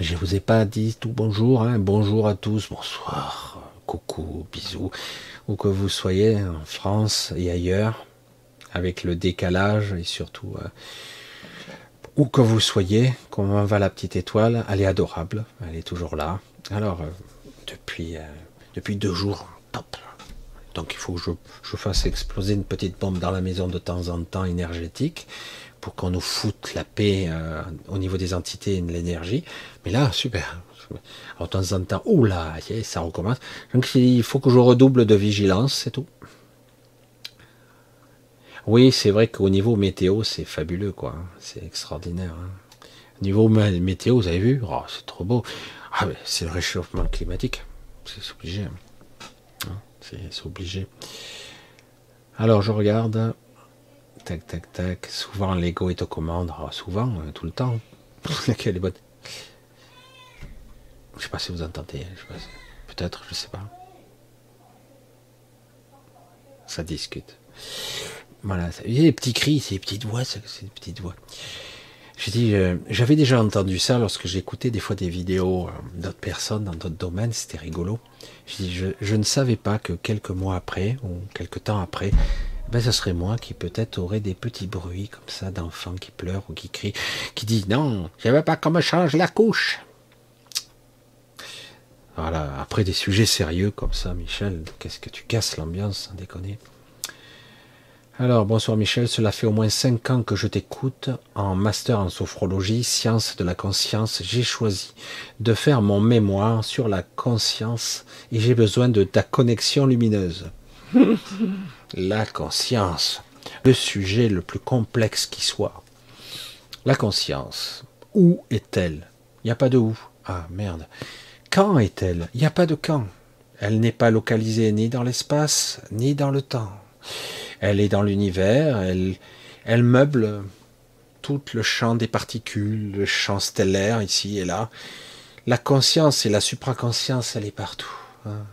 je vous ai pas dit tout bonjour, hein. bonjour à tous, bonsoir, coucou, bisous, où que vous soyez en France et ailleurs, avec le décalage et surtout euh, où que vous soyez, comment va la petite étoile? Elle est adorable, elle est toujours là. Alors, euh, depuis euh, depuis deux jours. Top. Donc il faut que je, fasse exploser une petite bombe dans la maison de temps en temps énergétique pour qu'on nous foute la paix euh, au niveau des entités et de l'énergie. Mais là, super. Alors, de temps en temps, oula, ça recommence. Donc il faut que je redouble de vigilance, c'est tout. Oui, c'est vrai qu'au niveau météo, c'est fabuleux, quoi. C'est extraordinaire. Hein. Au niveau météo, vous avez vu? Oh, C'est trop beau. Ah, c'est le réchauffement climatique. C'est obligé. Hein. C'est obligé. Alors je regarde. Tac, tac, tac. Souvent l'ego est aux commandes. Ah, souvent, euh, tout le temps. Laquelle est bonne? Je sais pas si vous entendez. Hein, peut-être, je sais pas. Ça discute. Voilà. Il y a des petits cris, ces petites voix, ces petites voix. J'ai dit, euh, j'avais déjà entendu ça lorsque j'écoutais des fois des vidéos euh, d'autres personnes dans d'autres domaines, c'était rigolo. J'ai dit, je, ne savais pas que quelques mois après, ou quelques temps après, ben ce serait moi qui peut-être aurais des petits bruits comme ça d'enfants qui pleurent ou qui crient, qui disent non, je ne veux pas qu'on me change la couche. Voilà, après des sujets sérieux comme ça, Michel, qu'est-ce que tu casses l'ambiance, sans déconner. Alors, bonsoir Michel, cela fait au moins cinq ans que je t'écoute en master en sophrologie, sciences de la conscience. J'ai choisi de faire mon mémoire sur la conscience et j'ai besoin de ta connexion lumineuse. la conscience, le sujet le plus complexe qui soit. La conscience, où est-elle? Il n'y a pas de où. Ah merde. Quand est-elle? Il n'y a pas de quand. Elle n'est pas localisée ni dans l'espace, ni dans le temps. Elle est dans l'univers, elle, elle meuble tout le champ des particules, le champ stellaire ici et là. La conscience et la supraconscience, elle est partout. Hein.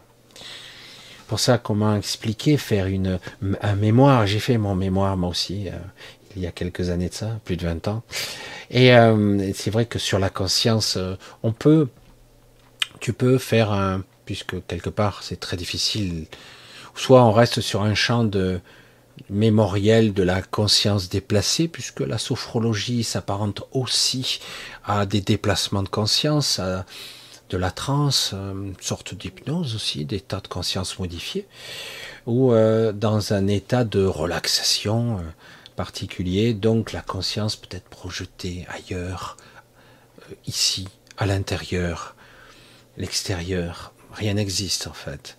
Pour ça, comment expliquer, faire une, un mémoire J'ai fait mon mémoire moi aussi, euh, il y a quelques années de ça, plus de 20 ans. Et euh, c'est vrai que sur la conscience, euh, on peut, tu peux faire un, puisque quelque part c'est très difficile, soit on reste sur un champ de, mémoriel de la conscience déplacée, puisque la sophrologie s'apparente aussi à des déplacements de conscience, de la transe, une sorte d'hypnose aussi, d'état de conscience modifié, ou euh, dans un état de relaxation euh, particulier, donc la conscience peut être projetée ailleurs, euh, ici, à l'intérieur, l'extérieur, rien n'existe en fait.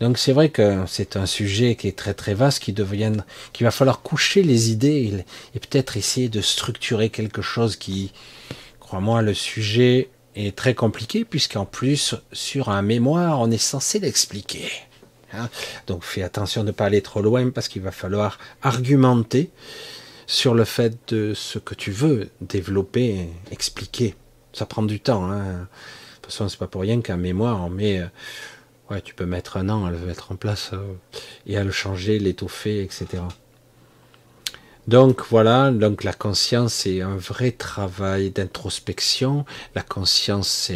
Donc c'est vrai que c'est un sujet qui est très très vaste, qui devient, qu'il va falloir coucher les idées et, peut-être essayer de structurer quelque chose qui, crois-moi, le sujet est très compliqué puisqu'en plus sur un mémoire on est censé l'expliquer. Hein? Donc fais attention de ne pas aller trop loin parce qu'il va falloir argumenter sur le fait de ce que tu veux développer, expliquer. Ça prend du temps. Hein. De toute façon, c'est pas pour rien qu'un mémoire on met euh, Ouais, tu peux mettre un an à le mettre en place euh, et à le changer, l'étoffer, etc. Donc voilà, donc la conscience c'est un vrai travail d'introspection. La conscience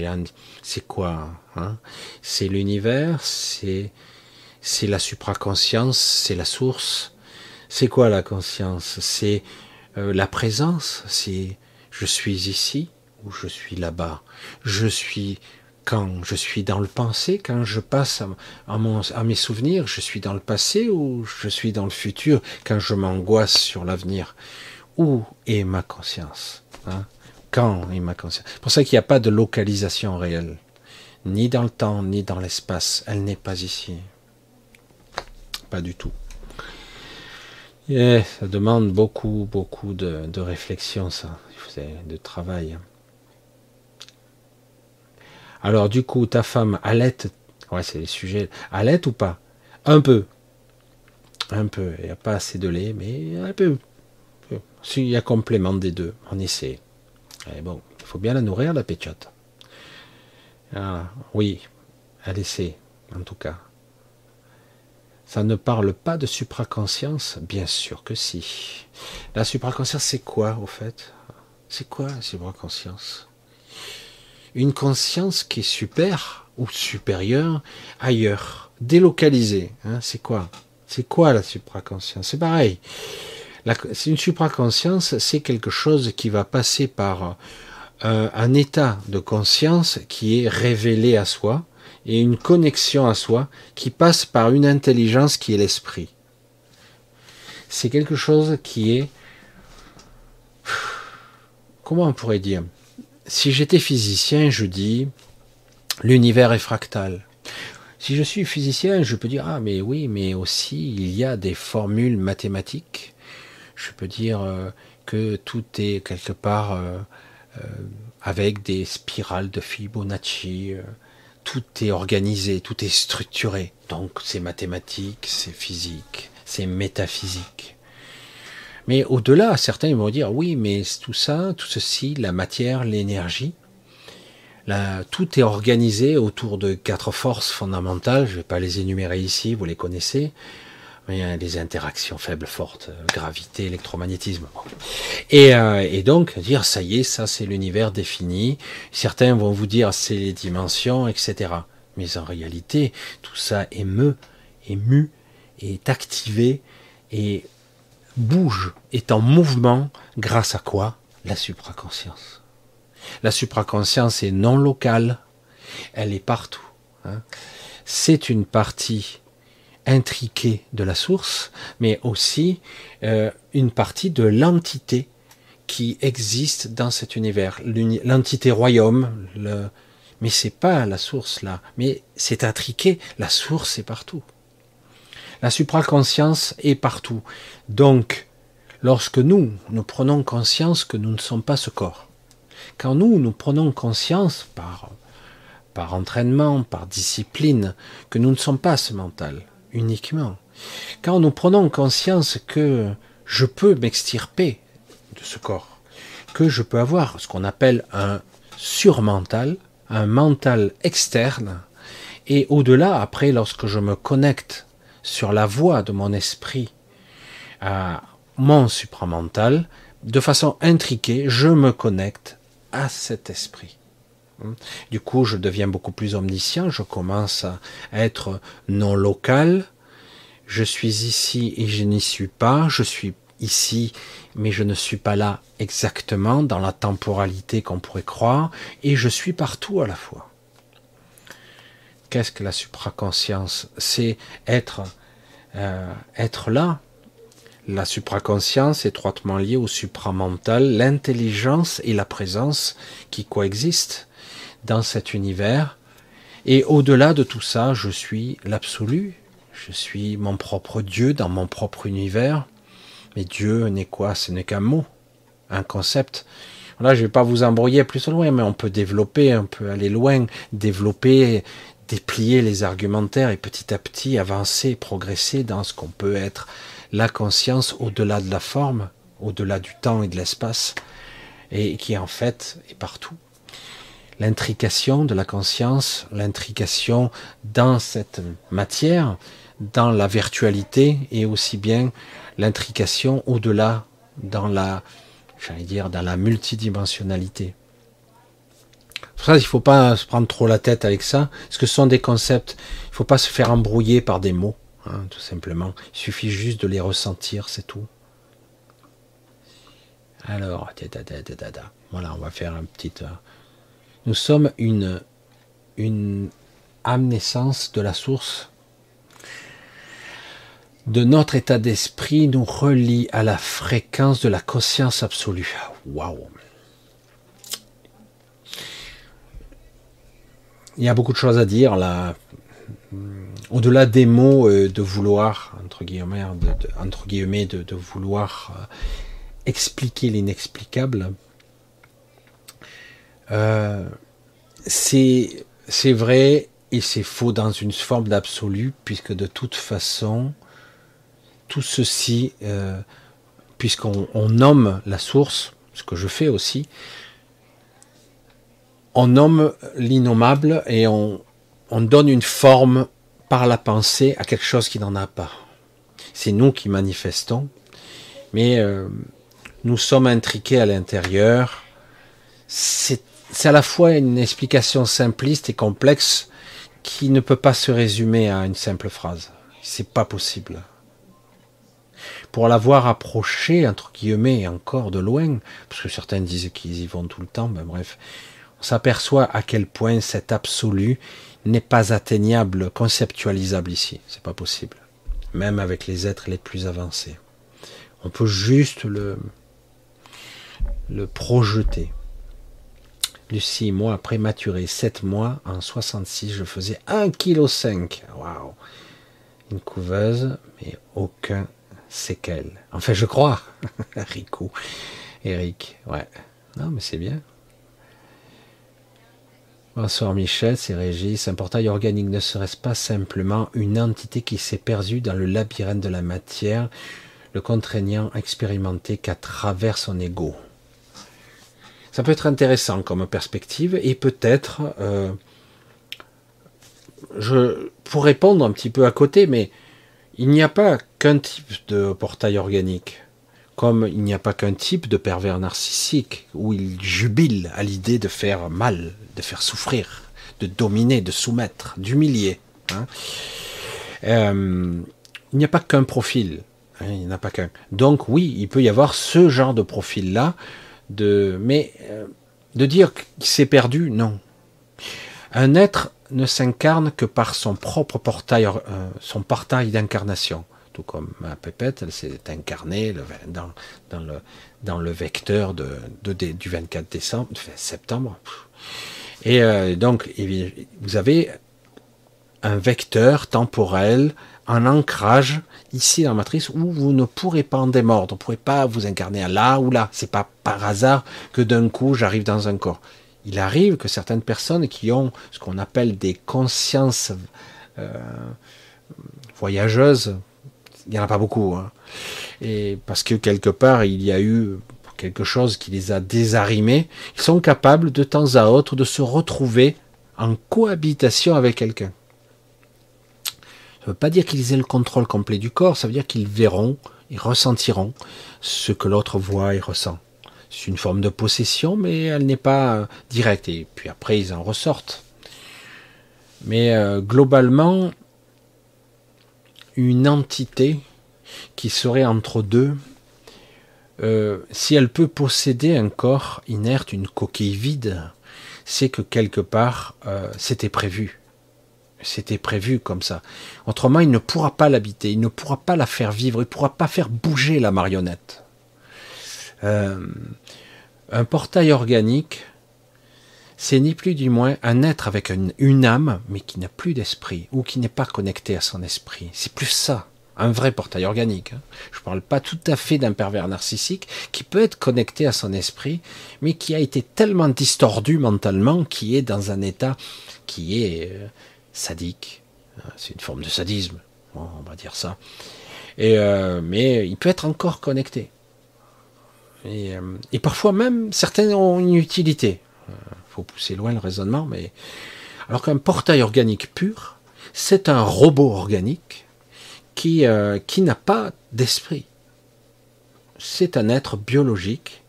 c'est quoi hein? C'est l'univers, c'est c'est la supraconscience, c'est la source. C'est quoi la conscience? C'est euh, la présence, c'est je suis ici ou je suis là-bas. Je suis quand je suis dans le passé, quand je passe à, mes souvenirs, je suis dans le passé ou je suis dans le futur quand je m'angoisse sur l'avenir? Où est ma conscience hein? Quand est ma conscience? C'est pour ça qu'il n'y a pas de localisation réelle, ni dans le temps, ni dans l'espace. Elle n'est pas ici. Pas du tout. Et ça demande beaucoup, beaucoup de, de réflexion, ça, de travail. Alors du coup, ta femme allait, ouais, c'est les sujets, allait ou pas? Un peu. Un peu. Il n'y a pas assez de lait, mais un peu. S'il y a complément des deux, on essaie. Et bon, il faut bien la nourrir, la pétiote. Ah, oui, elle essaie, en tout cas. Ça ne parle pas de supraconscience? Bien sûr que si. La supraconscience, c'est quoi, au fait? C'est quoi la supraconscience? Une conscience qui est super ou supérieure ailleurs, délocalisée. Hein, c'est quoi? C'est quoi la supraconscience? C'est pareil. Une supraconscience, c'est quelque chose qui va passer par euh, un état de conscience qui est révélé à soi et une connexion à soi qui passe par une intelligence qui est l'esprit. C'est quelque chose qui est... Comment on pourrait dire? Si j'étais physicien, je dis l'univers est fractal. Si je suis physicien, je peux dire ah mais oui, mais aussi il y a des formules mathématiques. Je peux dire euh, que tout est quelque part euh, euh, avec des spirales de Fibonacci. tout est organisé, tout est structuré. Donc c'est mathématique, c'est physique, c'est métaphysique. Mais au-delà, certains vont dire oui, mais tout ça, tout ceci, la matière, l'énergie, tout est organisé autour de quatre forces fondamentales. Je ne vais pas les énumérer ici, vous les connaissez. Mais a des interactions faibles, fortes, gravité, électromagnétisme. Et, euh, et donc dire ça y est, ça c'est l'univers défini. Certains vont vous dire c'est les dimensions, etc. Mais en réalité, tout ça émeut, ému, est activé et bouge, est en mouvement grâce à quoi? La supraconscience. La supraconscience est non locale, elle est partout. Hein. C'est une partie intriquée de la source, mais aussi euh, une partie de l'entité qui existe dans cet univers. L'entité royaume, le... mais c'est pas la source là, mais c'est intriqué, la source est partout. La supraconscience est partout. Donc, lorsque nous, nous prenons conscience que nous ne sommes pas ce corps, quand nous, nous prenons conscience par, par entraînement, par discipline, que nous ne sommes pas ce mental uniquement, quand nous prenons conscience que je peux m'extirper de ce corps, que je peux avoir ce qu'on appelle un surmental, un mental externe, et au-delà, après, lorsque je me connecte sur la voie de mon esprit à mon supramental, de façon intriquée, je me connecte à cet esprit. Du coup, je deviens beaucoup plus omniscient, je commence à être non local, je suis ici et je n'y suis pas, je suis ici mais je ne suis pas là exactement dans la temporalité qu'on pourrait croire, et je suis partout à la fois. Qu'est-ce que la supraconscience C'est être, euh, être là? La supraconscience étroitement liée au supramental, l'intelligence et la présence qui coexistent dans cet univers. Et au-delà de tout ça, je suis l'absolu, je suis mon propre Dieu dans mon propre univers. Mais Dieu n'est quoi? Ce n'est qu'un mot, un concept. Là, je ne vais pas vous embrouiller plus loin, mais on peut développer, on peut aller loin, développer, déplier les argumentaires et petit à petit avancer, progresser dans ce qu'on peut être la conscience au-delà de la forme, au-delà du temps et de l'espace, et qui en fait est partout. L'intrication de la conscience, l'intrication dans cette matière, dans la virtualité et aussi bien l'intrication au-delà dans la, j'allais dire, dans la multidimensionnalité. Ça, il ne faut pas se prendre trop la tête avec ça, parce que ce sont des concepts. Il ne faut pas se faire embrouiller par des mots, hein, tout simplement. Il suffit juste de les ressentir, c'est tout. Alors, voilà, on va faire un petit. Euh, nous sommes une, une âme naissance de la source de notre état d'esprit nous relie à la fréquence de la conscience absolue. Waouh! Il y a beaucoup de choses à dire là. Au-delà des mots euh, de vouloir, entre guillemets, de, vouloir euh, expliquer l'inexplicable, euh, c'est vrai et c'est faux dans une forme d'absolu, puisque de toute façon, tout ceci, puisqu'on nomme la source, ce que je fais aussi, on nomme l'innommable et on, donne une forme par la pensée à quelque chose qui n'en a pas. C'est nous qui manifestons, mais euh, nous sommes intriqués à l'intérieur. C'est à la fois une explication simpliste et complexe qui ne peut pas se résumer à une simple phrase. C'est pas possible pour l'avoir approché, entre guillemets, encore de loin, parce que certains disent qu'ils y vont tout le temps, ben bref, on s'aperçoit à quel point cet absolu n'est pas atteignable, conceptualisable ici. C'est pas possible. Même avec les êtres les plus avancés. On peut juste le, le projeter. Lucie, moi, prématuré, 7 mois, en 66, je faisais 1,5 kg. Waouh Une couveuse, mais aucun c'est qu'elle. Enfin, je crois. Rico. Eric. Ouais. Non, mais c'est bien. Bonsoir Michel, c'est Régis. Un portail organique ne serait-ce pas simplement une entité qui s'est perdue dans le labyrinthe de la matière, le contraignant expérimenté qu'à travers son ego. Ça peut être intéressant comme perspective et peut-être, euh, je, pour répondre un petit peu à côté, mais il n'y a pas qu'un type de portail organique, comme il n'y a pas qu'un type de pervers narcissique où il jubile à l'idée de faire mal, de faire souffrir, de dominer, de soumettre, d'humilier. Hein. Euh, il n'y a pas qu'un profil, hein, il n'y pas qu'un. Donc oui, il peut y avoir ce genre de profil-là, de, mais euh, de dire qu'il s'est perdu, non. Un être ne s'incarne que par son propre portail, euh, son portail d'incarnation. Comme ma pépette, elle s'est incarnée dans, le, vecteur du 24 décembre, septembre. Et euh, donc, vous avez un vecteur temporel, un ancrage ici dans la matrice où vous ne pourrez pas en démordre. Vous ne pourrez pas vous incarner là ou là. C'est pas par hasard que d'un coup j'arrive dans un corps il arrive que certaines personnes qui ont ce qu'on appelle des consciences euh, voyageuses, il n'y en a pas beaucoup, hein, et parce que quelque part il y a eu quelque chose qui les a désarrimés, ils sont capables de temps à autre de se retrouver en cohabitation avec quelqu'un. Ça ne veut pas dire qu'ils aient le contrôle complet du corps, ça veut dire qu'ils verront, ils ressentiront ce que l'autre voit et ressent. C'est une forme de possession, mais elle n'est pas euh, directe. Et puis après, ils en ressortent. Mais euh, globalement, une entité qui serait entre deux, euh, si elle peut posséder un corps inerte, une coquille vide, c'est que quelque part, euh, c'était prévu. C'était prévu comme ça. Autrement, il ne pourra pas l'habiter, il ne pourra pas la faire vivre, il ne pourra pas faire bouger la marionnette. Euh, un portail organique, c'est ni plus ni moins un être avec une, âme, mais qui n'a plus d'esprit, ou qui n'est pas connecté à son esprit. C'est plus ça, un vrai portail organique. Hein. Je ne parle pas tout à fait d'un pervers narcissique qui peut être connecté à son esprit, mais qui a été tellement distordu mentalement, qui est dans un état qui est euh, sadique. C'est une forme de sadisme, on va dire ça. Et euh, mais il peut être encore connecté. Euh, et, parfois même, certains ont une utilité. Il faut pousser loin le raisonnement, mais alors qu'un portail organique pur, c'est un robot organique qui, qui n'a pas d'esprit. C'est un être biologique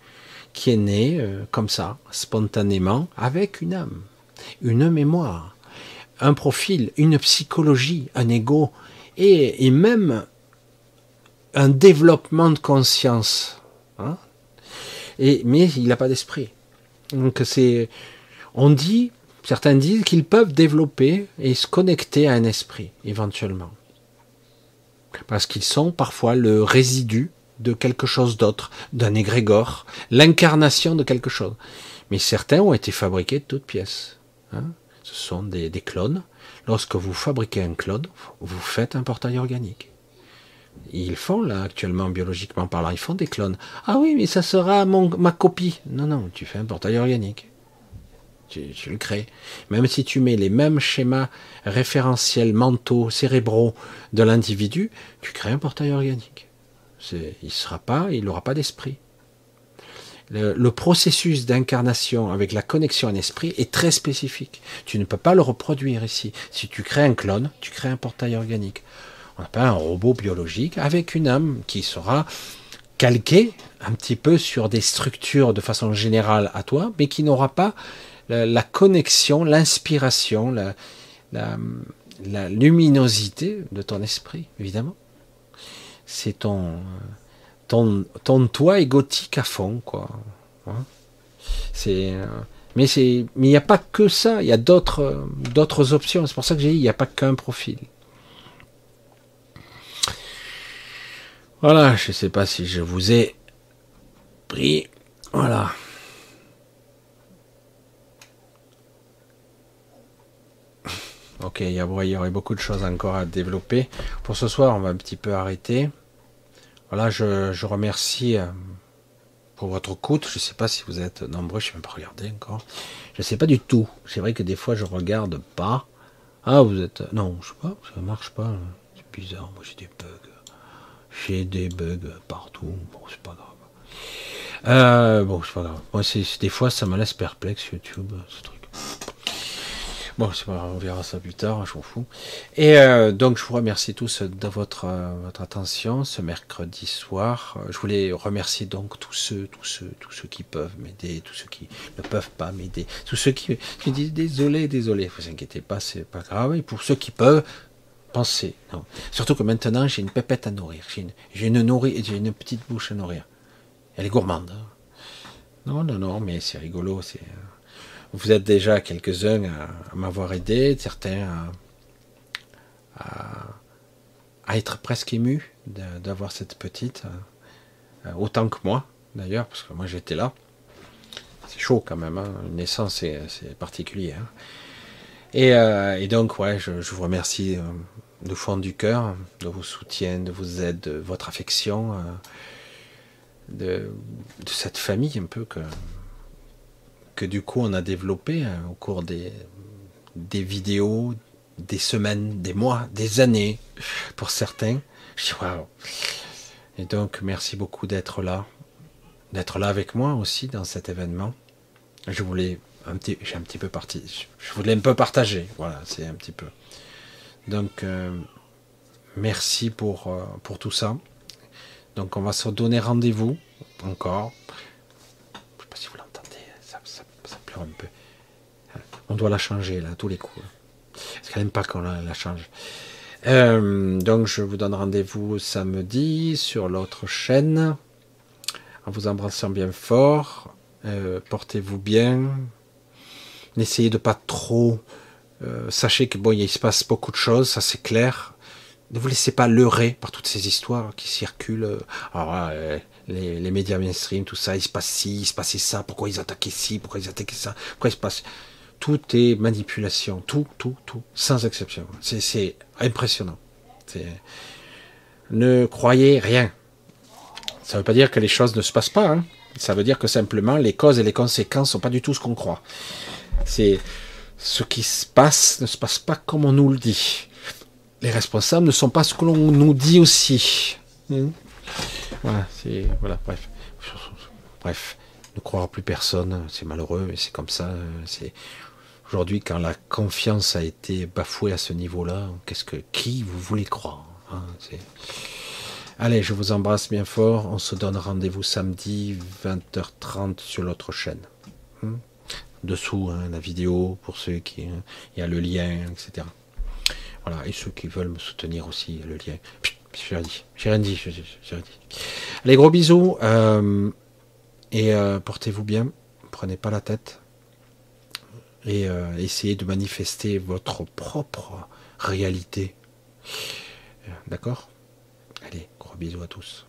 qui est né comme ça, spontanément, avec une âme, une mémoire, un profil, une psychologie, un ego et, même un développement de conscience. Hein. et, mais il n'a pas d'esprit. Donc c'est, on dit, certains disent qu'ils peuvent développer et se connecter à un esprit éventuellement, parce qu'ils sont parfois le résidu de quelque chose d'autre, d'un égrégore, l'incarnation de quelque chose. Mais certains ont été fabriqués de toutes pièces. Hein ce sont des, clones. Lorsque vous fabriquez un clone, vous faites un portail organique. Ils font là actuellement biologiquement parlant, ils font des clones. Ah oui, mais ça sera ma copie. Non, non, tu fais un portail organique. Tu, le crées. Même si tu mets les mêmes schémas référentiels mentaux, cérébraux de l'individu, tu crées un portail organique. Il sera pas, il n'aura pas d'esprit le, processus d'incarnation avec la connexion en esprit est très spécifique. Tu ne peux pas le reproduire ici. Si tu crées un clone, tu crées un portail organique. On un robot biologique avec une âme qui sera calquée un petit peu sur des structures de façon générale à toi, mais qui n'aura pas la, connexion, l'inspiration, la, luminosité de ton esprit, évidemment. C'est ton, ton, toit est gothique à fond, quoi. Hein? C'est, euh, mais c'est, mais il n'y a pas que ça. Il y a d'autres, d'autres options. C'est pour ça que j'ai dit, il n'y a pas qu'un profil. Voilà, je ne sais pas si je vous ai pris. Voilà. Ok, il y, aurait beaucoup de choses encore à développer. Pour ce soir, on va un petit peu arrêter. Voilà, je, remercie euh, pour votre écoute. Je ne sais pas si vous êtes nombreux, je ne sais même pas regarder encore. Je ne sais pas du tout. C'est vrai que des fois, je regarde pas. Ah, vous êtes. Non, je sais pas, ça marche pas. C'est bizarre. Moi, j'ai des bugs. J'ai des bugs partout. Bon, c'est pas grave. Euh, bon, c'est pas grave. Moi, c'est, des fois, ça me laisse perplexe, YouTube, ce truc. Bon, on verra ça plus tard, je m'en fous. Et euh, donc, je vous remercie tous de votre, euh, votre attention ce mercredi soir. Je voulais remercier donc tous ceux, tous ceux, tous ceux qui peuvent m'aider, tous ceux qui ne peuvent pas m'aider, tous ceux qui, disent désolé, désolé. Vous inquiétez pas, c'est pas grave. Et pour ceux qui peuvent, pensez. Surtout que maintenant, j'ai une pépette à nourrir. J'ai une, j'ai une, j'ai une petite bouche à nourrir. Elle est gourmande. Hein. Non, non, non, mais c'est rigolo. C'est euh, vous êtes déjà quelques-uns à, m'avoir aidé, certains à, être presque émus d'avoir cette petite, euh, autant que moi d'ailleurs, parce que moi j'étais là. C'est chaud quand même, hein. une naissance c'est particulier. Hein. Euh, et, donc, ouais, je, vous remercie euh, de fond du cœur de vos soutiens, de vos aides, de votre affection, de, de, cette famille un peu que, que du coup on a développé hein, au cours des, des vidéos, des semaines, des mois, des années pour certains. Je dis waouh. Et donc merci beaucoup d'être là, d'être là avec moi aussi dans cet événement. Je voulais un petit, j'ai un petit peu parti, je voulais un peu partager. Voilà, c'est un petit peu. Donc euh, merci pour euh, pour tout ça. Donc on va se donner rendez-vous encore un peu. On doit la changer là, tous les coups. Parce qu'elle n'aime pas qu'on la, change. Euh, donc je vous donne rendez-vous samedi sur l'autre chaîne. En vous embrassant bien fort. Portez-vous bien. N'essayez de pas trop. Euh, sachez que bon, il se passe beaucoup de choses, ça c'est clair. Ne vous laissez pas leurrer par toutes ces histoires qui circulent. Alors, les, médias mainstream, tout ça, il se passe ci, il se passait ça, pourquoi ils attaquaient ci, pourquoi ils attaquaient ça, pourquoi il se passe? Tout est manipulation, tout, tout, tout, sans exception. C'est impressionnant. Ne croyez rien. Ça ne veut pas dire que les choses ne se passent pas. Hein. Ça veut dire que simplement les causes et les conséquences ne sont pas du tout ce qu'on croit. C'est ce qui se passe ne se passe pas comme on nous le dit. Les responsables ne sont pas ce que l'on nous dit aussi. Hmm. Voilà, bref, bref, ne croire plus personne, c'est malheureux, mais c'est comme ça. Aujourd'hui quand la confiance a été bafouée à ce niveau-là, qu'est-ce que qui vous voulez croire hein, Allez, je vous embrasse bien fort. On se donne rendez-vous samedi 20h30 sur l'autre chaîne. Dessous hein, la vidéo pour ceux qui, il y a le lien, etc. Voilà, et ceux qui veulent me soutenir aussi, le lien. J'ai rien dit, j'ai rien dit, j'ai. Allez, gros bisous euh, et euh, portez-vous bien. Prenez pas la tête et euh, essayez de manifester votre propre réalité. D'accord? Allez, gros bisous à tous.